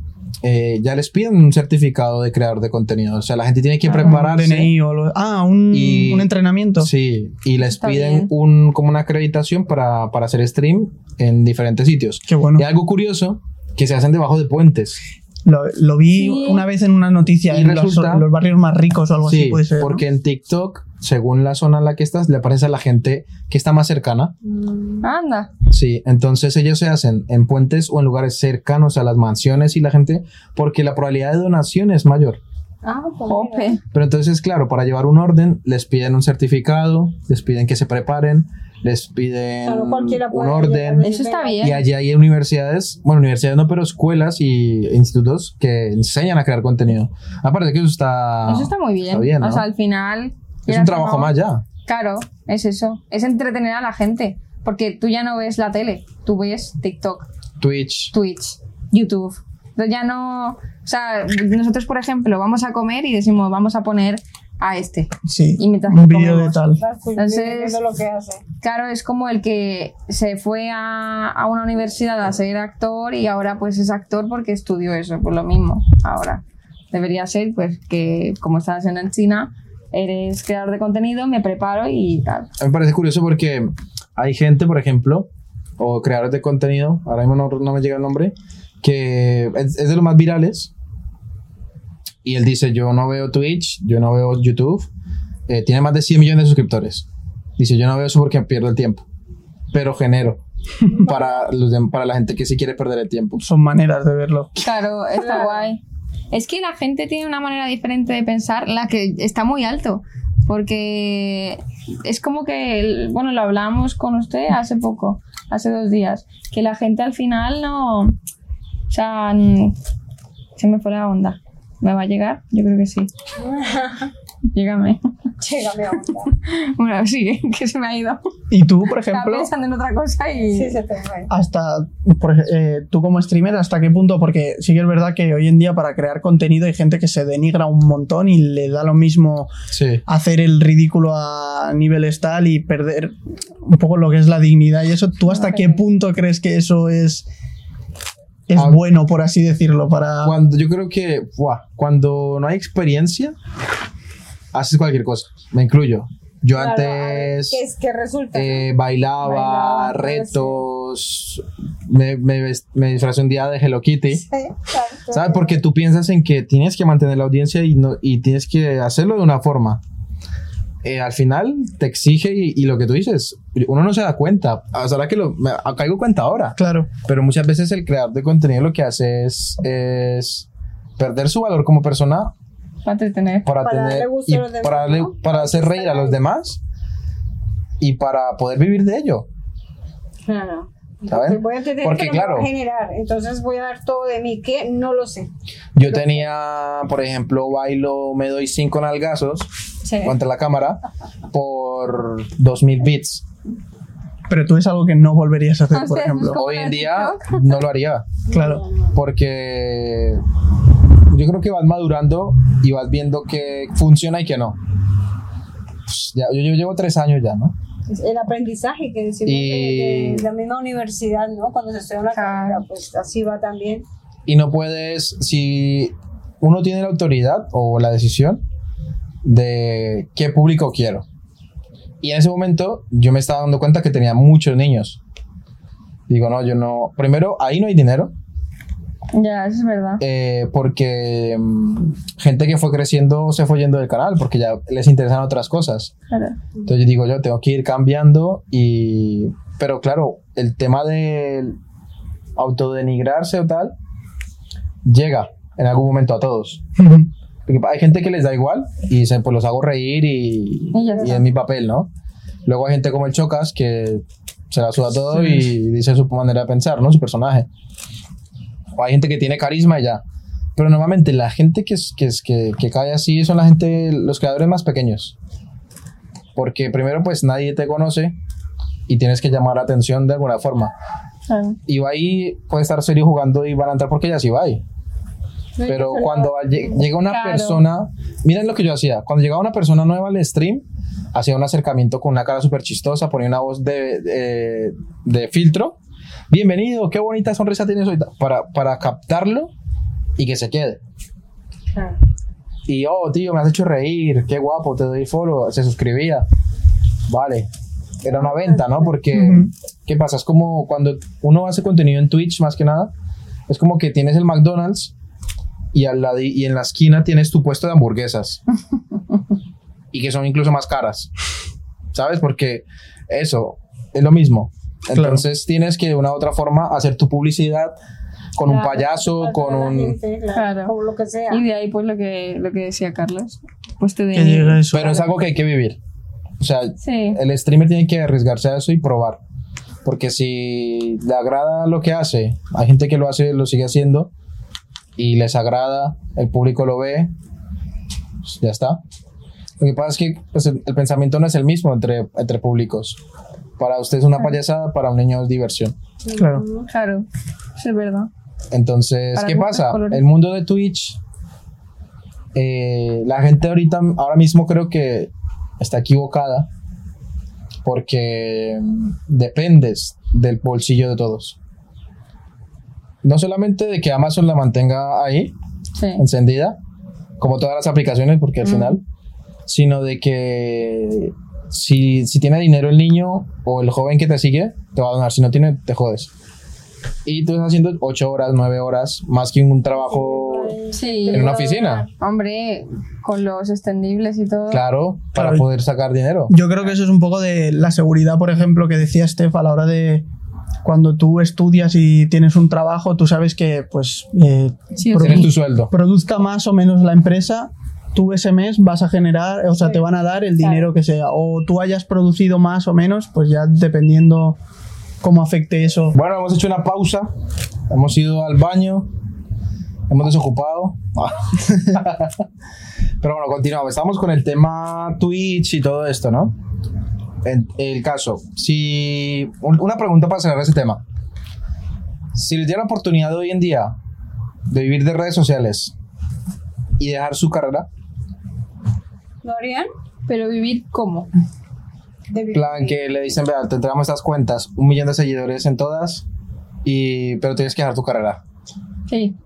eh, ya les piden un certificado de creador de contenido. O sea, la gente tiene que Ah, prepararse. DNI o lo- ah, un, Y- un entrenamiento. Sí, y les Está piden bien. un, como una acreditación para, para hacer stream en diferentes sitios. Qué bueno. Y algo curioso, que se hacen debajo de puentes. Lo, lo vi Sí. una vez en una noticia Y en los, resulta- en los barrios más ricos o algo sí, así puede ser. ¿no? porque en TikTok según la zona en la que estás, le aparece a la gente que está más cercana. Mm, Anda. Sí, entonces ellos se hacen en puentes o en lugares cercanos a las mansiones y la gente, porque la probabilidad de donación es mayor. Ah. Jope. Pero entonces, claro, para llevar un orden, les piden un certificado, les piden que se preparen, les piden Claro, un orden. Eso está Y bien. allí hay universidades, bueno, universidades no, pero escuelas y institutos que enseñan a crear contenido. Aparte que eso está... Eso está muy bien. está bien, ¿no? O sea, al final. Es quieras un trabajo no, más ya. Claro, es eso. Es entretener a la gente. Porque tú ya no ves la tele, tú ves TikTok, Twitch. Twitch, YouTube. Entonces ya no. O sea, nosotros, por ejemplo, vamos a comer y decimos, vamos a poner a este. Sí, Y mientras un vídeo de tal. Entonces- viendo lo que hace. Claro, es como el que se fue a, a una universidad a ser actor y ahora pues es actor porque estudió eso, pues lo mismo. Ahora debería ser pues que como estás haciendo en China, eres creador de contenido, me preparo y tal. A mí me parece curioso porque hay gente, por ejemplo, o creadores de contenido, ahora mismo no, no me llega el nombre, que es, es de los más virales. Y él dice, yo no veo Twitch, yo no veo YouTube. eh, tiene más de 100 millones de suscriptores. Dice, yo no veo eso porque pierdo el tiempo. Pero genero (laughs) para, los para la gente que sí quiere perder el tiempo. Son maneras de verlo. Claro, está guay. Es que la gente tiene una manera diferente de pensar, la que está muy alto. Porque es como que, bueno, lo hablamos con usted hace poco, hace dos días, que la gente al final no. O sea, se me fue la onda. ¿Me va a llegar? Yo creo que sí. (laughs) Llégame. Llégame a onda. (laughs) Bueno, sí, (laughs) que se me ha ido. Y tú, por Estaba ejemplo, pensando en otra cosa y. Sí, se te fue. hasta por eh, tú como streamer, ¿hasta qué punto? Porque sí que es verdad que hoy en día para crear contenido hay gente que se denigra un montón y le da lo mismo Sí. hacer el ridículo a niveles tal y perder un poco lo que es la dignidad y eso. ¿Tú hasta qué punto crees que eso es, es Ah. bueno, por así decirlo? Para... Cuando yo creo que, buah, cuando no hay experiencia, haces cualquier cosa. Me incluyo. Yo Claro, antes... ¿Qué es que resulta? Eh, bailaba, Bailaba, retos, me, me, me disfrazé un día de Hello Kitty. Sí, claro, ¿Sabes? Porque tú piensas en que tienes que mantener la audiencia y, no, y tienes que hacerlo de una forma. Eh, al final te exige y, y lo que tú dices, uno no se da cuenta. Ahora que lo, me caigo cuenta ahora. Claro, Pero muchas veces el creador de contenido lo que hace es, es perder su valor como persona Para entretener. para, Para tener darle gusto y a los demás, para, ¿no? para hacer reír a los demás y para poder vivir de ello. Claro. ¿Saben? Voy a entender Porque, que no claro. a generar. Entonces voy a dar todo de mí, que no lo sé. Yo tenía, por ejemplo, bailo, me doy cinco nalgazos Sí. contra la cámara por 2000 bits. pero tú es algo que no volverías a hacer, O por sea, ejemplo. Hoy en día no lo haría Claro, porque yo creo que vas madurando y vas viendo que funciona y que no. Pues ya- yo, yo llevo tres años ya, ¿no? Es El aprendizaje que decimos Y- de, de la misma universidad, ¿no? Cuando se estudia una carrera, pues así va también. y no puedes, si uno tiene la autoridad o la decisión de qué público quiero. Y en ese momento yo me estaba dando cuenta que tenía muchos niños. Digo, no, yo no. Primero, ahí no hay dinero, Ya, eso es verdad. eh, porque mm, gente que fue creciendo se fue yendo del canal porque ya les interesan otras cosas. Claro. Entonces yo digo, yo tengo que ir cambiando y... Pero claro, el tema de autodenigrarse o tal llega en algún momento a todos. Porque hay gente que les da igual y dicen, pues los hago reír y, Y y es mi papel, ¿no? Luego hay gente como el Chocas que se la suda todo Sí. y dice su manera de pensar, ¿no? Su personaje. O hay gente que tiene carisma y ya. Pero normalmente la gente que, es, que, es, que, que cae así son la gente, los creadores más pequeños. Porque primero pues nadie te conoce y tienes que llamar la atención de alguna forma. Claro. Ibai puede estar serio jugando y van a entrar porque ya sí va pero cuando lle- llega una Claro. persona, miren lo que yo hacía, cuando llegaba una persona nueva al stream, hacía un acercamiento con una cara súper chistosa, ponía una voz de, de, de filtro, bienvenido, qué bonita sonrisa tienes hoy, para, para captarlo y que se quede. Claro. Y, oh, tío, me has hecho reír, qué guapo, te doy follow, se suscribía. Vale, era una venta, ¿no? Porque, Ujú. ¿qué pasa? Es como cuando uno hace contenido en Twitch, más que nada, es como que tienes el McDonald's y, al lado, y en la esquina tienes tu puesto de hamburguesas. (laughs) y que son incluso más caras. ¿Sabes? Porque eso es lo mismo. Claro. Entonces tienes que de una u otra forma hacer tu publicidad con un Claro, payaso, falta con de un... gente, claro, Claro. O lo que sea. Y de ahí, pues lo que, lo que decía Carlos. Pues te eso. Pero es algo que hay que vivir. O sea, Sí. el streamer tiene que arriesgarse a eso y probar. Porque si le agrada lo que hace, hay gente que lo hace, lo sigue haciendo y les agrada, el público lo ve, pues ya está. Lo que pasa es que pues, el, el pensamiento no es el mismo entre, entre públicos. Para usted es una payasada, para un niño es diversión. Claro. Claro, es verdad. Entonces, Para ¿qué pasa? colores. El mundo de Twitch, eh, la gente ahorita, ahora mismo creo que está equivocada porque dependes del bolsillo de todos. No solamente de que Amazon la mantenga ahí, Sí. encendida, como todas las aplicaciones, porque al Mm. final, sino de que si, si tiene dinero el niño o el joven que te sigue, te va a donar. Si no tiene, te jodes. Y tú estás haciendo 8 horas, 9 horas, más que un trabajo, Sí. en una oficina. Hombre, con los extendibles y todo. claro, para Claro. poder sacar dinero. Yo creo que eso es un poco de la seguridad, por ejemplo, que decía Steph a la hora de cuando tú estudias y tienes un trabajo, tú sabes que pues eh, Sí, tu sueldo. produzca más o menos la empresa, tú ese mes vas a generar, o sea, Sí. te van a dar el dinero que sea. O tú hayas producido más o menos, pues ya dependiendo cómo afecte eso. Bueno, hemos hecho una pausa, hemos ido al baño, hemos desocupado. (laughs) Pero bueno, continuamos. Estamos con el tema Twitch y todo esto, ¿no? En el caso, si. un- Una pregunta para cerrar ese tema. Si les diera la oportunidad hoy en día de vivir de redes sociales y dejar su carrera, ¿Lo harían? Pero vivir cómo. De vivir. plan que le dicen, vea, te entregamos estas cuentas, un millón de seguidores en todas, y, pero tienes que dejar tu carrera. Sí.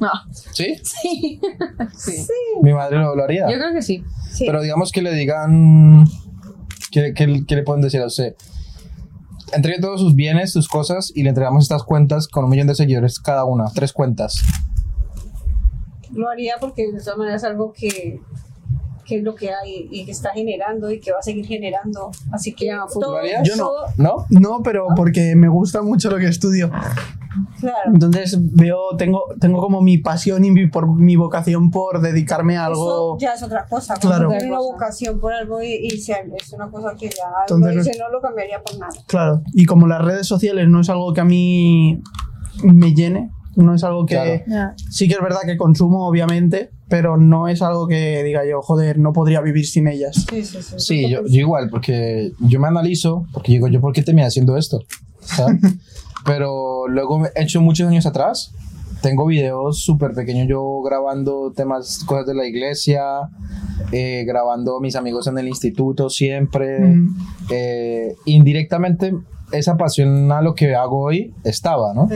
No. ¿Sí? (laughs) Sí. sí. Mi madre lo, lo haría. Yo creo que sí. Sí. Pero digamos que le digan. ¿Qué, qué- qué le pueden decir a usted? Entregue todos sus bienes, sus cosas y le entregamos estas cuentas con un millón de seguidores cada una, tres cuentas. Lo haría porque de todas maneras es algo que, que es lo que hay y que está generando y que va a seguir generando. Así que todo, ¿Lo harías? Yo no. ¿No? No, pero porque me gusta mucho lo que estudio. claro. Entonces veo, tengo, tengo como mi pasión y mi, por, mi vocación por dedicarme a algo. Eso ya es otra cosa. Claro. Tiene una vocación por algo y, y se- es una cosa que ya Entonces, dice, no lo cambiaría por nada. Claro. Y como las redes sociales no es algo que a mí me llene, no es algo que. Claro. Sí que es verdad que consumo, obviamente, pero no es algo que diga yo, joder, no podría vivir sin ellas. Sí, sí, sí. Sí, yo, yo igual, porque yo me analizo, porque digo, ¿yo por qué terminé haciendo esto? ¿Sabes? (laughs) Pero luego, he hecho muchos años atrás, tengo videos súper pequeños yo grabando temas, cosas de la iglesia, eh, grabando a mis amigos en el instituto siempre. Mm. Eh, indirectamente, esa pasión a lo que hago hoy estaba, ¿no?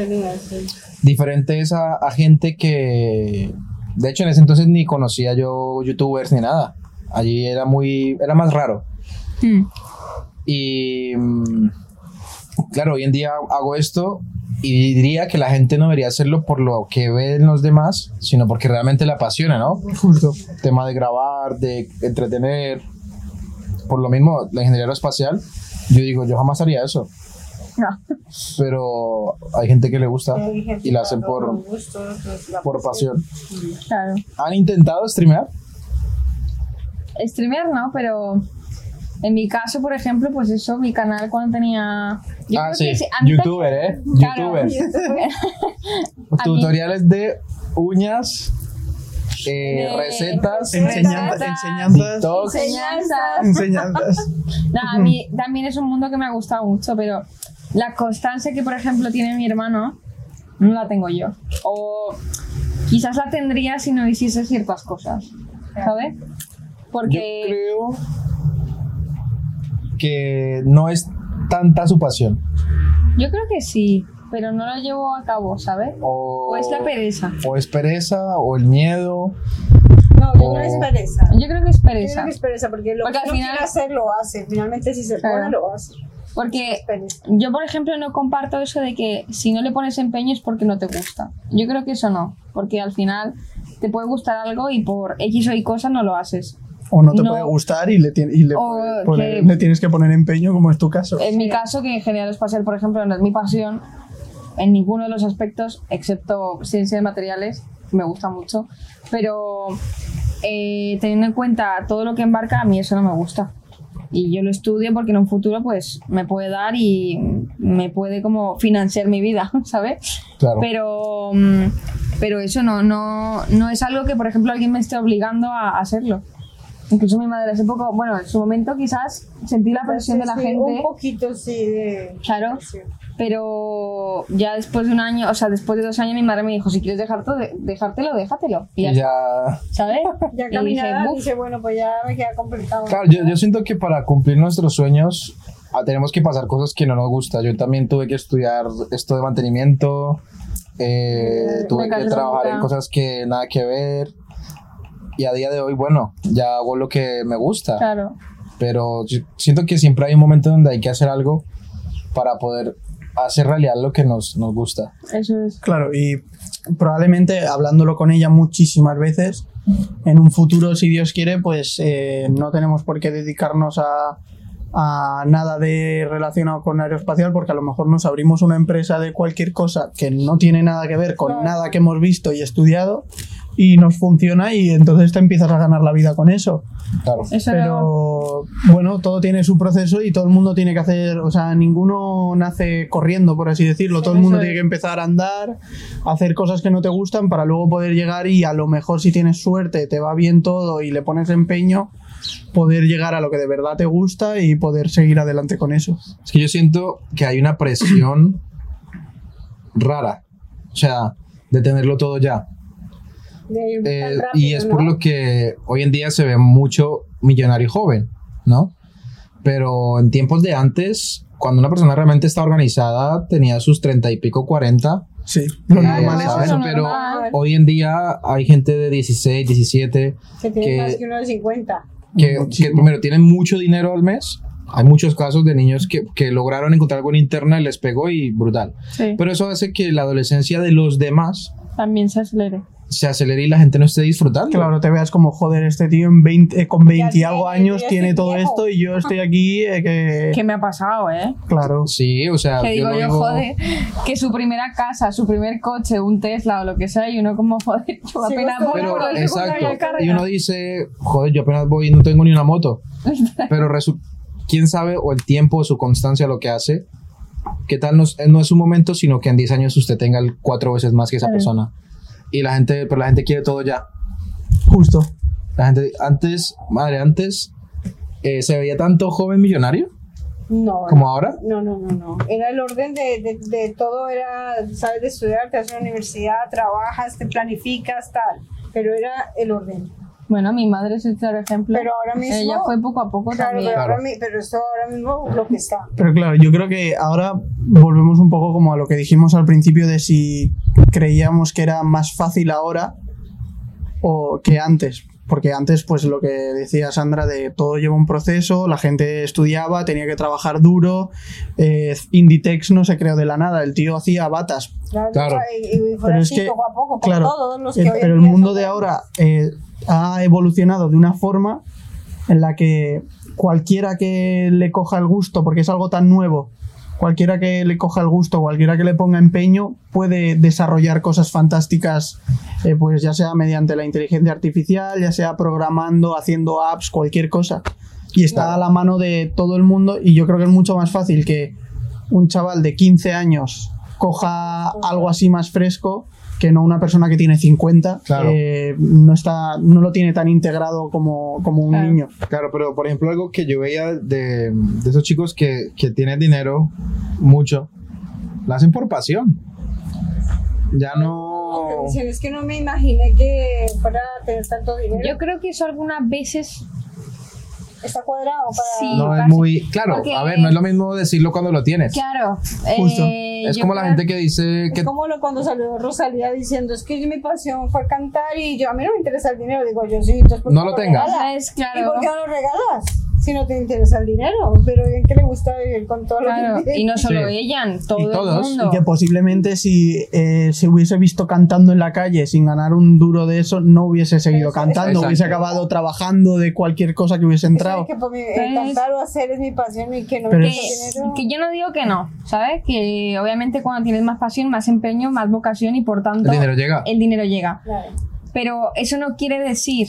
Diferente es a, a gente que, de hecho, en ese entonces ni conocía yo youtubers ni nada. Allí era muy, era más raro. Hmm. Y mm, claro, hoy en día hago esto y diría que la gente no debería hacerlo por lo que ven los demás, sino porque realmente le apasiona, ¿no? Justo. Tema de grabar, de entretener. Por lo mismo, la ingeniería aeroespacial, yo digo, yo jamás haría eso. No. Pero hay gente que le gusta y la hacen por, por pasión. Claro. ¿Han intentado streamear? Streamer no, pero en mi caso, por ejemplo, pues eso, mi canal cuando tenía. Yo ah, creo sí. Youtuber, ¿eh? claro, Youtuber. (laughs) Tutoriales de uñas, eh, De recetas, Enseñanza- Recetas. enseñanzas. TikToks. Enseñanzas. Enseñanzas. (laughs) No, a mí también es un mundo que me ha gustado mucho, pero la constancia que, por ejemplo, tiene mi hermano, no la tengo yo. O quizás la tendría si no hiciese ciertas cosas, ¿sabes? Yo Porque... creo que no es tanta su pasión. Yo creo que sí, pero no lo llevo a cabo, ¿sabes? O, O es la pereza. O es pereza, o el miedo. No, yo O- creo que es pereza. Yo creo que es Yo creo pereza. que es pereza, porque lo Porque que al final- quiere hacer, lo hace. Finalmente, si se Claro. pone, lo hace. Porque Es yo, por ejemplo, no comparto eso de que si no le pones empeño es porque no te gusta. Yo creo que eso no, porque al final te puede gustar algo y por X o Y cosa no lo haces. O no te No. puede gustar y, le, y le, poner- que- le tienes que poner empeño, como es tu caso. En mi caso, que ingeniero espacial, por ejemplo, no es mi pasión en ninguno de los aspectos, excepto ciencia de materiales, me gusta mucho. Pero eh, teniendo en cuenta todo lo que embarca, a mí eso no me gusta. Y yo lo estudio porque en un futuro pues me puede dar y me puede como financiar mi vida, (laughs) ¿sabes? Claro. Pero, mm, pero eso no, no, no es algo que, por ejemplo, alguien me esté obligando a hacerlo. Incluso mi madre hace poco, bueno, en su momento quizás sentí la presión de la Sí, gente. Un poquito, sí, de... Claro, pero ya después de un año, o sea, después de dos años, mi madre me dijo: si quieres dejarte, dejártelo, déjatelo. Y ya, Y ya. ¿sabes? (laughs) Ya Y dije, bueno, pues ya me queda complicado. Claro, yo, yo siento que para cumplir nuestros sueños ah, tenemos que pasar cosas que no nos gusta. Yo también tuve que estudiar esto de mantenimiento, eh, tuve que trabajar en cosas que nada que ver. Y a día de hoy, bueno, ya hago lo que me gusta. Claro, Pero siento que siempre hay un momento donde hay que hacer algo para poder hacer realidad lo que nos, nos gusta. eso es. Claro, y probablemente hablándolo con ella muchísimas veces, en un futuro, si Dios quiere, pues eh, no tenemos por qué dedicarnos a, a nada de relacionado con aeroespacial, porque a lo mejor nos abrimos una empresa de cualquier cosa que no tiene nada que ver con Claro. nada que hemos visto y estudiado, y nos funciona, y entonces te empiezas a ganar la vida con eso. Claro. Eso Pero bueno, todo tiene su proceso y todo el mundo tiene que hacer, o sea, ninguno nace corriendo, por así decirlo. todo el mundo eso tiene es. que empezar a andar, a hacer cosas que no te gustan para luego poder llegar y a lo mejor si tienes suerte, te va bien todo y le pones empeño, poder llegar a lo que de verdad te gusta y poder seguir adelante con eso. Es que yo siento que hay una presión (clears throat) rara. O sea, de tenerlo todo ya. Eh, rápido, y es por ¿no? lo que hoy en día se ve mucho millonario joven, ¿no? Pero en tiempos de antes, cuando una persona realmente está organizada, tenía sus treinta y pico, cuarenta. Sí, lo eh, normal es ¿sabes? eso. lo Pero normal. hoy en día hay gente de 16, 17 Que tiene más que uno de 50. que, que primero tienen mucho dinero al mes. Hay muchos casos de niños que, que lograron encontrar algo en internet, les pegó y brutal. Sí, Pero eso hace que la adolescencia de los demás también se acelere. Se acelere y la gente no esté disfrutando. Claro, te veas como, joder, este tío en 20, eh, con 20 y algo años tiene todo viejo. esto y yo estoy aquí eh, que... ¿Qué me ha pasado, eh? Claro. Sí, o sea, Que digo yo, digo- joder, que su primera casa, su primer coche, un Tesla o lo que sea, y uno como, joder, yo Sí, apenas voy Pero, por exacto. Y uno dice, joder, yo apenas voy y no tengo ni una moto. (laughs) Pero quién sabe, o el tiempo, o su constancia, lo que hace, qué tal no, es- no es un momento, sino que en 10 años usted tenga el cuatro veces más que esa persona. Y la gente, pero la gente quiere todo ya. Justo. La gente, antes, madre, antes eh, se veía tanto joven millonario No. como ahora. No, no, no, no. Era el orden de, de, de todo, era, sabes, de estudiar, te haces una universidad, trabajas, te planificas, tal. Pero era el orden. Bueno, mi madre es el claro ejemplo. Pero ahora mismo- Ella fue poco a poco Claro, también. pero, ahora Claro. mi- pero esto ahora mismo lo que está. Pero claro, yo creo que ahora volvemos un poco como a lo que dijimos al principio de si creíamos que era más fácil ahora o que antes. Porque antes, pues lo que decía Sandra, de todo lleva un proceso, la gente estudiaba, tenía que trabajar duro, eh, Inditex no se creó de la nada, el tío hacía batas. Claro, Claro. Y, y fue Pero es que, poco a poco, claro, todos los eh, que pero el mundo de ahora eh, ha evolucionado de una forma en la que cualquiera que le coja el gusto, porque es algo tan nuevo, cualquiera que le coja el gusto, cualquiera que le ponga empeño, puede desarrollar cosas fantásticas, eh, pues ya sea mediante la inteligencia artificial, ya sea programando, haciendo apps, cualquier cosa. Y está a la mano de todo el mundo y yo creo que es mucho más fácil que un chaval de 15 años coja algo así más fresco que no una persona que tiene 50 Claro. que no está no lo tiene tan integrado como, como un Claro. niño Claro, pero por ejemplo, algo que yo veía de, de esos chicos que, que tienen dinero, mucho, lo hacen por pasión. Ya no. Es que no me imaginé que fuera a tener tanto dinero. Yo creo que eso algunas veces Está cuadrado para. Sí. No es casi. muy. Claro, Porque- a ver, no es lo mismo decirlo cuando lo tienes. Claro. Justo. eh, Es como la creo- gente que dice que. Es como lo, cuando salió Rosalía diciendo, es que mi pasión fue cantar y yo a mí no me interesa el dinero. Digo yo, sí, entonces ¿por qué No lo tengas. regalas? Es ¿Y claro. por qué no lo regalas? Si no te interesa el dinero, pero bien que le gusta vivir con todo Claro, lo que y no solo Sí. ella, todo Y el todos, mundo. Y que posiblemente si eh, se hubiese visto cantando en la calle sin ganar un duro de eso, no hubiese seguido Eso, cantando, exacto. hubiese acabado trabajando de cualquier cosa que hubiese entrado. que por mi, el cantar o hacer es mi pasión y que no Pero me que, es- dinero. que yo no digo que no, ¿sabes? Que obviamente cuando tienes más pasión, más empeño, más vocación y por tanto El dinero llega. el dinero llega. Claro. Pero eso no quiere decir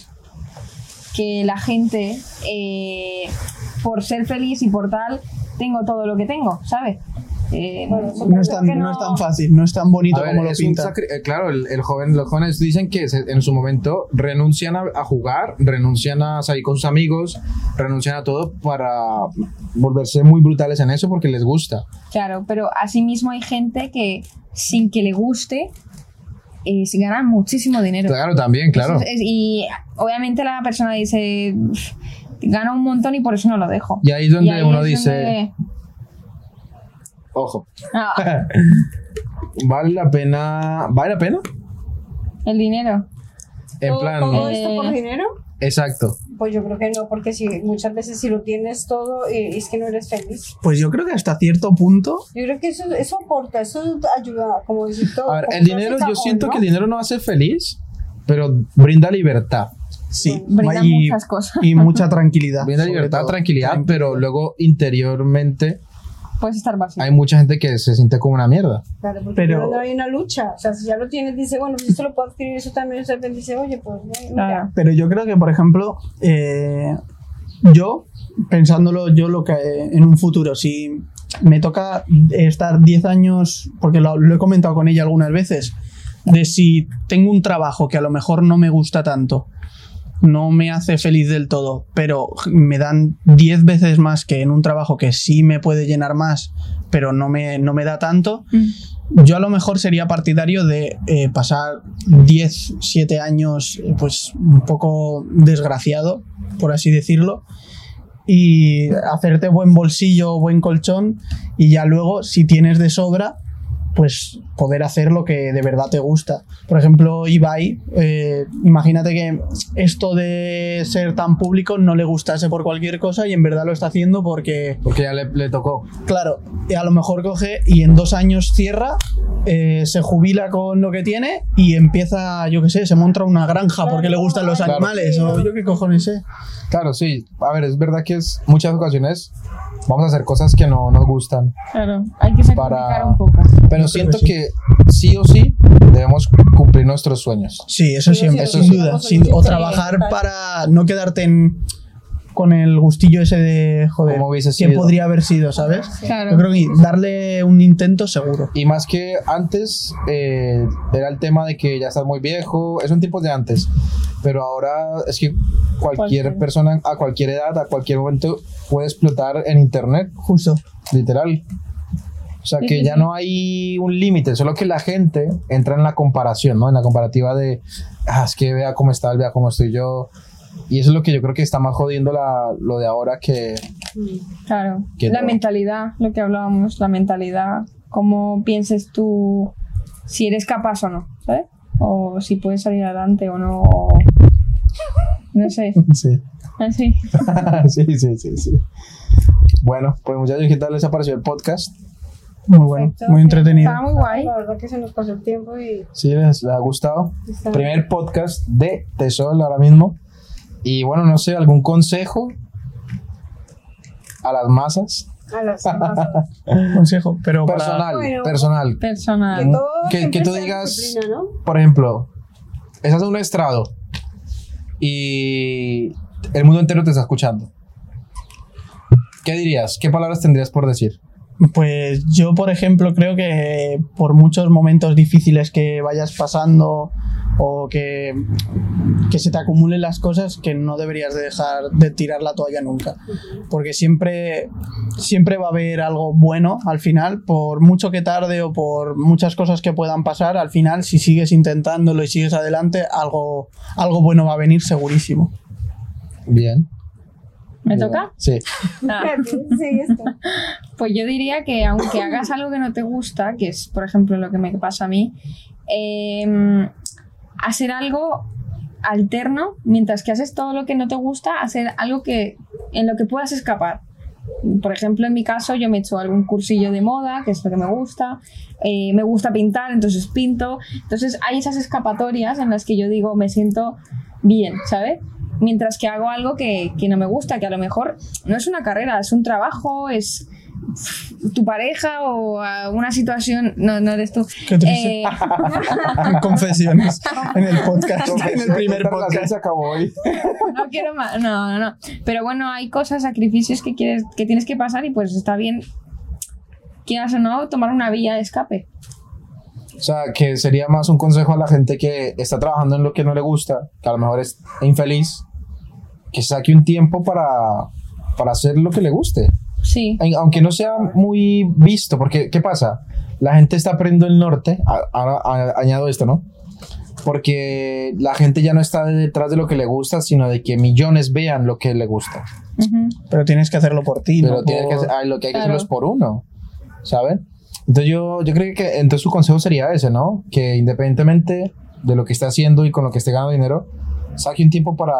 que la gente, eh, por ser feliz y por tal, tengo todo lo que tengo, ¿sabes? Eh, Bueno, No es, tan, que no es tan fácil, no es tan bonito ver, como lo pinta. sacri- eh, claro, el, el joven, los jóvenes dicen que se- en su momento renuncian a, a jugar, renuncian a salir con sus amigos, renuncian a todo para volverse muy brutales en eso porque les gusta. Claro, pero asimismo hay gente que sin que le guste, eh, se gana muchísimo dinero. Claro, también, claro. Es- y obviamente la persona dice, "Pff, gano un montón y por eso no lo dejo. Y ahí es donde ahí uno es dice, donde- ojo, Ah, (laughs) ¿vale la pena? ¿Vale la pena? el dinero. En ¿Todo, plan, todo esto por Eh, dinero? Exacto. Pues yo creo que no, porque si muchas veces si lo tienes todo eh, es que no eres feliz. Pues yo creo que hasta cierto punto, Yo creo que eso, eso aporta, eso ayuda, como decir todo. A ver, el dinero, yo siento ¿no? que el dinero no hace feliz, pero brinda libertad. sí. Brinda y, muchas cosas. y mucha tranquilidad. Brinda libertad, todo. tranquilidad, pero luego interiormente Puedes estar vacío. hay mucha gente que se siente como una mierda. Claro, porque Pero- no hay una lucha. O sea, si ya lo tienes, dice, bueno, pues esto lo puedo adquirir, eso también, repente dice, oye, pues mira. Pero yo creo que, por ejemplo, eh, yo, pensándolo yo lo que en un futuro, si me toca estar 10 años, porque lo, lo he comentado con ella algunas veces, de si tengo un trabajo que a lo mejor no me gusta tanto, no me hace feliz del todo, pero me dan 10 veces más que en un trabajo que sí me puede llenar más, pero no me, no me da tanto, Mm. yo a lo mejor sería partidario de eh, pasar 10, 7 años pues un poco desgraciado, por así decirlo, y hacerte buen bolsillo, buen colchón y ya luego si tienes de sobra pues poder hacer lo que de verdad te gusta. Por ejemplo, Ibai, eh, imagínate que esto de ser tan público no le gustase por cualquier cosa y en verdad lo está haciendo porque Porque ya le, le tocó. Claro, y a lo mejor coge y en dos años cierra, eh, se jubila con lo que tiene y empieza, yo qué sé, se monta una granja porque le gustan los Claro. animales o yo qué cojones sé. Claro, sí. A ver, es verdad que es muchas ocasiones vamos a hacer cosas que no nos gustan, Claro, hay que sacrificar Para- un poco. pero siento que que sí. o sí debemos cumplir nuestros sueños. Sí, eso Sí, siempre, sí, sin sí, duda. sin- o trabajar para no quedarte en- con el gustillo ese de, joder, Como hubiese que podría haber sido, ¿sabes? Claro. Yo creo que darle un intento seguro. Y más que antes eh, era el tema de que ya estás muy viejo, es un tipo de antes, pero ahora es que cualquier persona a cualquier edad, a cualquier momento puede explotar en internet, Justo. literal. O sea Sí, que sí, ya sí. no hay un límite, solo que la gente entra en la comparación, ¿no? En la comparativa de, ah, es que vea cómo está él, vea cómo estoy yo. Y eso es lo que yo creo que está más jodiendo la, lo de ahora que... Claro. Que la no. mentalidad, lo que hablábamos, la mentalidad, cómo pienses tú si eres capaz o no, ¿sabes? O si puedes salir adelante o no. o- No sé, (laughs) Sí. así. (laughs) sí, sí, sí, sí. Bueno, pues muchachos, ¿qué tal les ha parecido el podcast? Muy bueno, Perfecto. muy entretenido. Estaba muy guay. La verdad que se nos pasó el tiempo y ¿Sí les, les ha gustado? está- Primer podcast de Tesol ahora mismo. Y bueno, no sé, algún consejo a las masas. a las (laughs) masas. Consejo, pero para- Personal, Bueno. personal. Personal. Que todo Que- tú digas-. Por ejemplo, estás en un estrado y el mundo entero te está escuchando. ¿Qué dirías? ¿Qué palabras tendrías por decir? Pues yo, por ejemplo, creo que por muchos momentos difíciles que vayas pasando o que, que se te acumulen las cosas, que no deberías de dejar de tirar la toalla nunca. Porque siempre, siempre va a haber algo bueno al final, por mucho que tarde o por muchas cosas que puedan pasar, al final, si sigues intentándolo y sigues adelante, algo, algo bueno va a venir segurísimo. Bien. ¿Me toca? Sí. (laughs) Ah. Sí, esto. Pues yo diría que aunque hagas algo que no te gusta, que es por ejemplo lo que me pasa a mí, eh, hacer algo alterno, mientras que haces todo lo que no te gusta, hacer algo que en lo que puedas escapar. Por ejemplo, en mi caso, yo me he hecho algún cursillo de moda, que es lo que me gusta. eh, me gusta pintar, entonces pinto. Entonces, hay esas escapatorias en las que yo digo, me siento bien, ¿sabes? Mientras que hago algo que, que no me gusta, que a lo mejor no es una carrera, es un trabajo, es tu pareja o a una situación. No, no eres tú. Qué triste. Eh, (laughs) Confesiones en el podcast, (laughs) en el primer podcast. se acabó hoy. (laughs) no quiero más. No, no, no. Pero bueno, hay cosas, sacrificios que, quieres, que tienes que pasar y pues está bien, quieras o no, tomar una vía de escape. O sea, que sería más un consejo a la gente que está trabajando en lo que no le gusta, que a lo mejor es infeliz, que saque un tiempo para, para hacer lo que le guste. Sí. Aunque no sea muy visto, porque ¿qué pasa? La gente está perdiendo el norte, a- a- a- añado esto, ¿no? Porque la gente ya no está detrás de lo que le gusta, sino de que millones vean lo que le gusta. Ujú. Pero tienes que hacerlo por ti, Pero no que por- hacer- ay, lo que hay que Claro. hacerlo es por uno, ¿saben? Entonces yo, yo creo que entonces su consejo sería ese, ¿no? Que independientemente de lo que esté haciendo y con lo que esté ganando dinero, saque un tiempo para,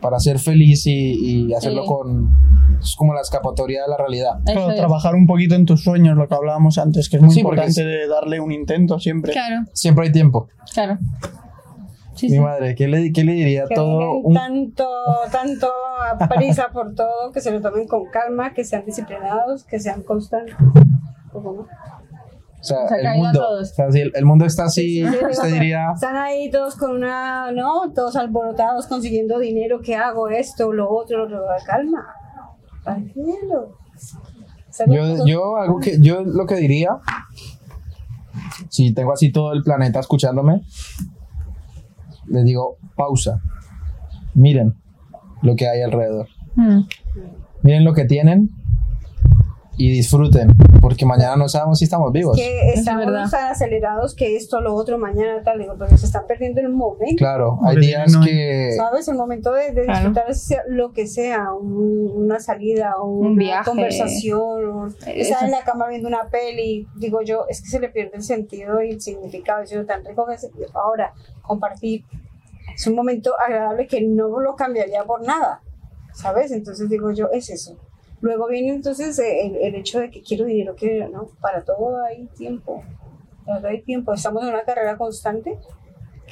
para ser feliz y, y hacerlo Sí. con... Es como la escapatoria de la realidad. Claro, es. trabajar un poquito en tus sueños, lo que hablábamos antes, que es muy Sí, importante es- de darle un intento siempre. Claro, Siempre hay tiempo. claro. Sí, Mi sí. madre, ¿qué le, qué le diría a Que todo un... tanto, tanto a prisa por todo, que se lo tomen con calma, que sean disciplinados, que sean constantes. Poco más. O sea, Se ha el mundo, todos. o sea, si el, el mundo está así, Sí, sí, usted diría... Están ahí todos con una, ¿no? Todos alborotados consiguiendo dinero, ¿qué hago? Esto, lo otro, lo calma. Tranquilo. Yo, yo algo que yo lo que diría si tengo así todo el planeta escuchándome les digo pausa miren lo que hay alrededor Mm. miren lo que tienen y disfruten porque mañana no sabemos si estamos vivos que es estamos verdad. tan acelerados que esto, lo otro, mañana, tal, digo, pero se están perdiendo el momento. claro hay días no que ¿Sabes? El momento de, de Claro. disfrutar lo que sea, un- una salida, una Un viaje. conversación, o Eso. estar en la cama viendo una peli, digo yo, es que se le pierde el sentido y el significado, es lo tan rico que es. Ahora, compartir es un momento agradable que no lo cambiaría por nada, ¿sabes? Entonces digo yo, es eso. Luego viene entonces eh, el, el hecho de que quiero dinero, quiero, ¿no? Para todo hay tiempo, para todo hay tiempo. Estamos en una carrera constante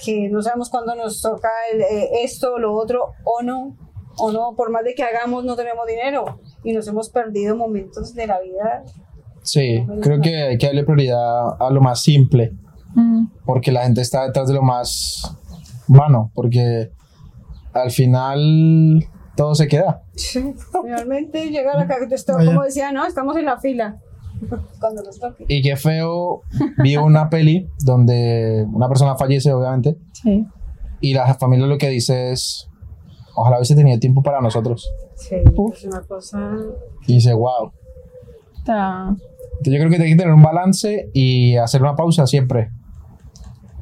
que no sabemos cuándo nos toca el, eh, esto, lo otro, o no, o no, por más de que hagamos no tenemos dinero y nos hemos perdido momentos de la vida. sí creo que hay que darle prioridad a lo más simple Mm. porque la gente está detrás de lo más vano porque al final todo se queda Realmente llega la que esto, Vaya. como decía, no, estamos en la fila cuando nos toque. Y qué feo, vi una peli donde una persona fallece, obviamente, Sí. y la familia lo que dice es, ojalá hubiese tenido tiempo para nosotros. Sí, es una cosa. Y dice, wow. Está... Entonces yo creo que hay que tener un balance y hacer una pausa siempre.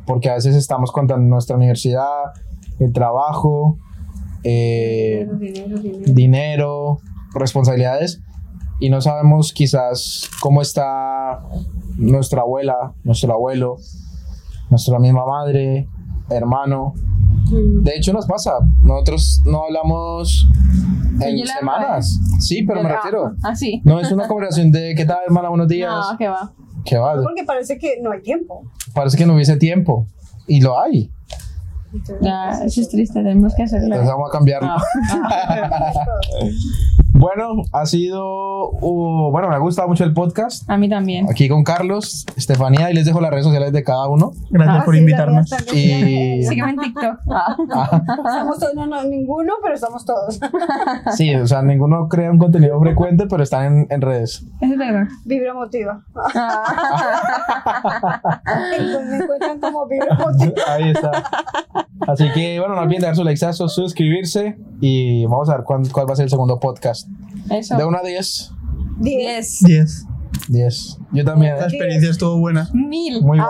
Porque a veces estamos contando nuestra universidad, el trabajo, eh, Dinero, dinero, dinero. dinero, responsabilidades y no sabemos quizás cómo está nuestra abuela, nuestro abuelo, nuestra misma madre, hermano. Mm. De hecho nos pasa, nosotros no hablamos en Yo semanas. Sí, pero me Ah, refiero. Ah, sí. No es una conversación de ¿qué tal, hermana? Buenos días. No, que va. ¿Qué va? Porque parece que no hay tiempo. Parece que no hubiese tiempo. Y lo hay. Entonces, Ya, eso es triste, tenemos que hacerlo. Entonces vamos a cambiarlo. Ah, (laughs) (laughs) Bueno, ha sido. uh, bueno, me ha gustado mucho el podcast. a mí también. Aquí con Carlos, Estefanía, y les dejo las redes sociales de cada uno. Gracias Ah, por sí, invitarnos. Y. (laughs) Sígueme en TikTok. Ah. Estamos todos, no, no, ninguno, pero estamos todos. (laughs) Sí, o sea, ninguno crea un contenido frecuente, pero están en, en redes. Es verdad. Ah. (laughs) Pues me encuentran como vibra emotiva. Ahí está. Así que, bueno, no olviden dar su likeazo, suscribirse y vamos a ver cuál, cuál va a ser el segundo podcast. Eso. De 1 a 10. 10. 10. 10. 10. Yo también. La ¿eh? experiencia estuvo buena. Mil. Muy guay.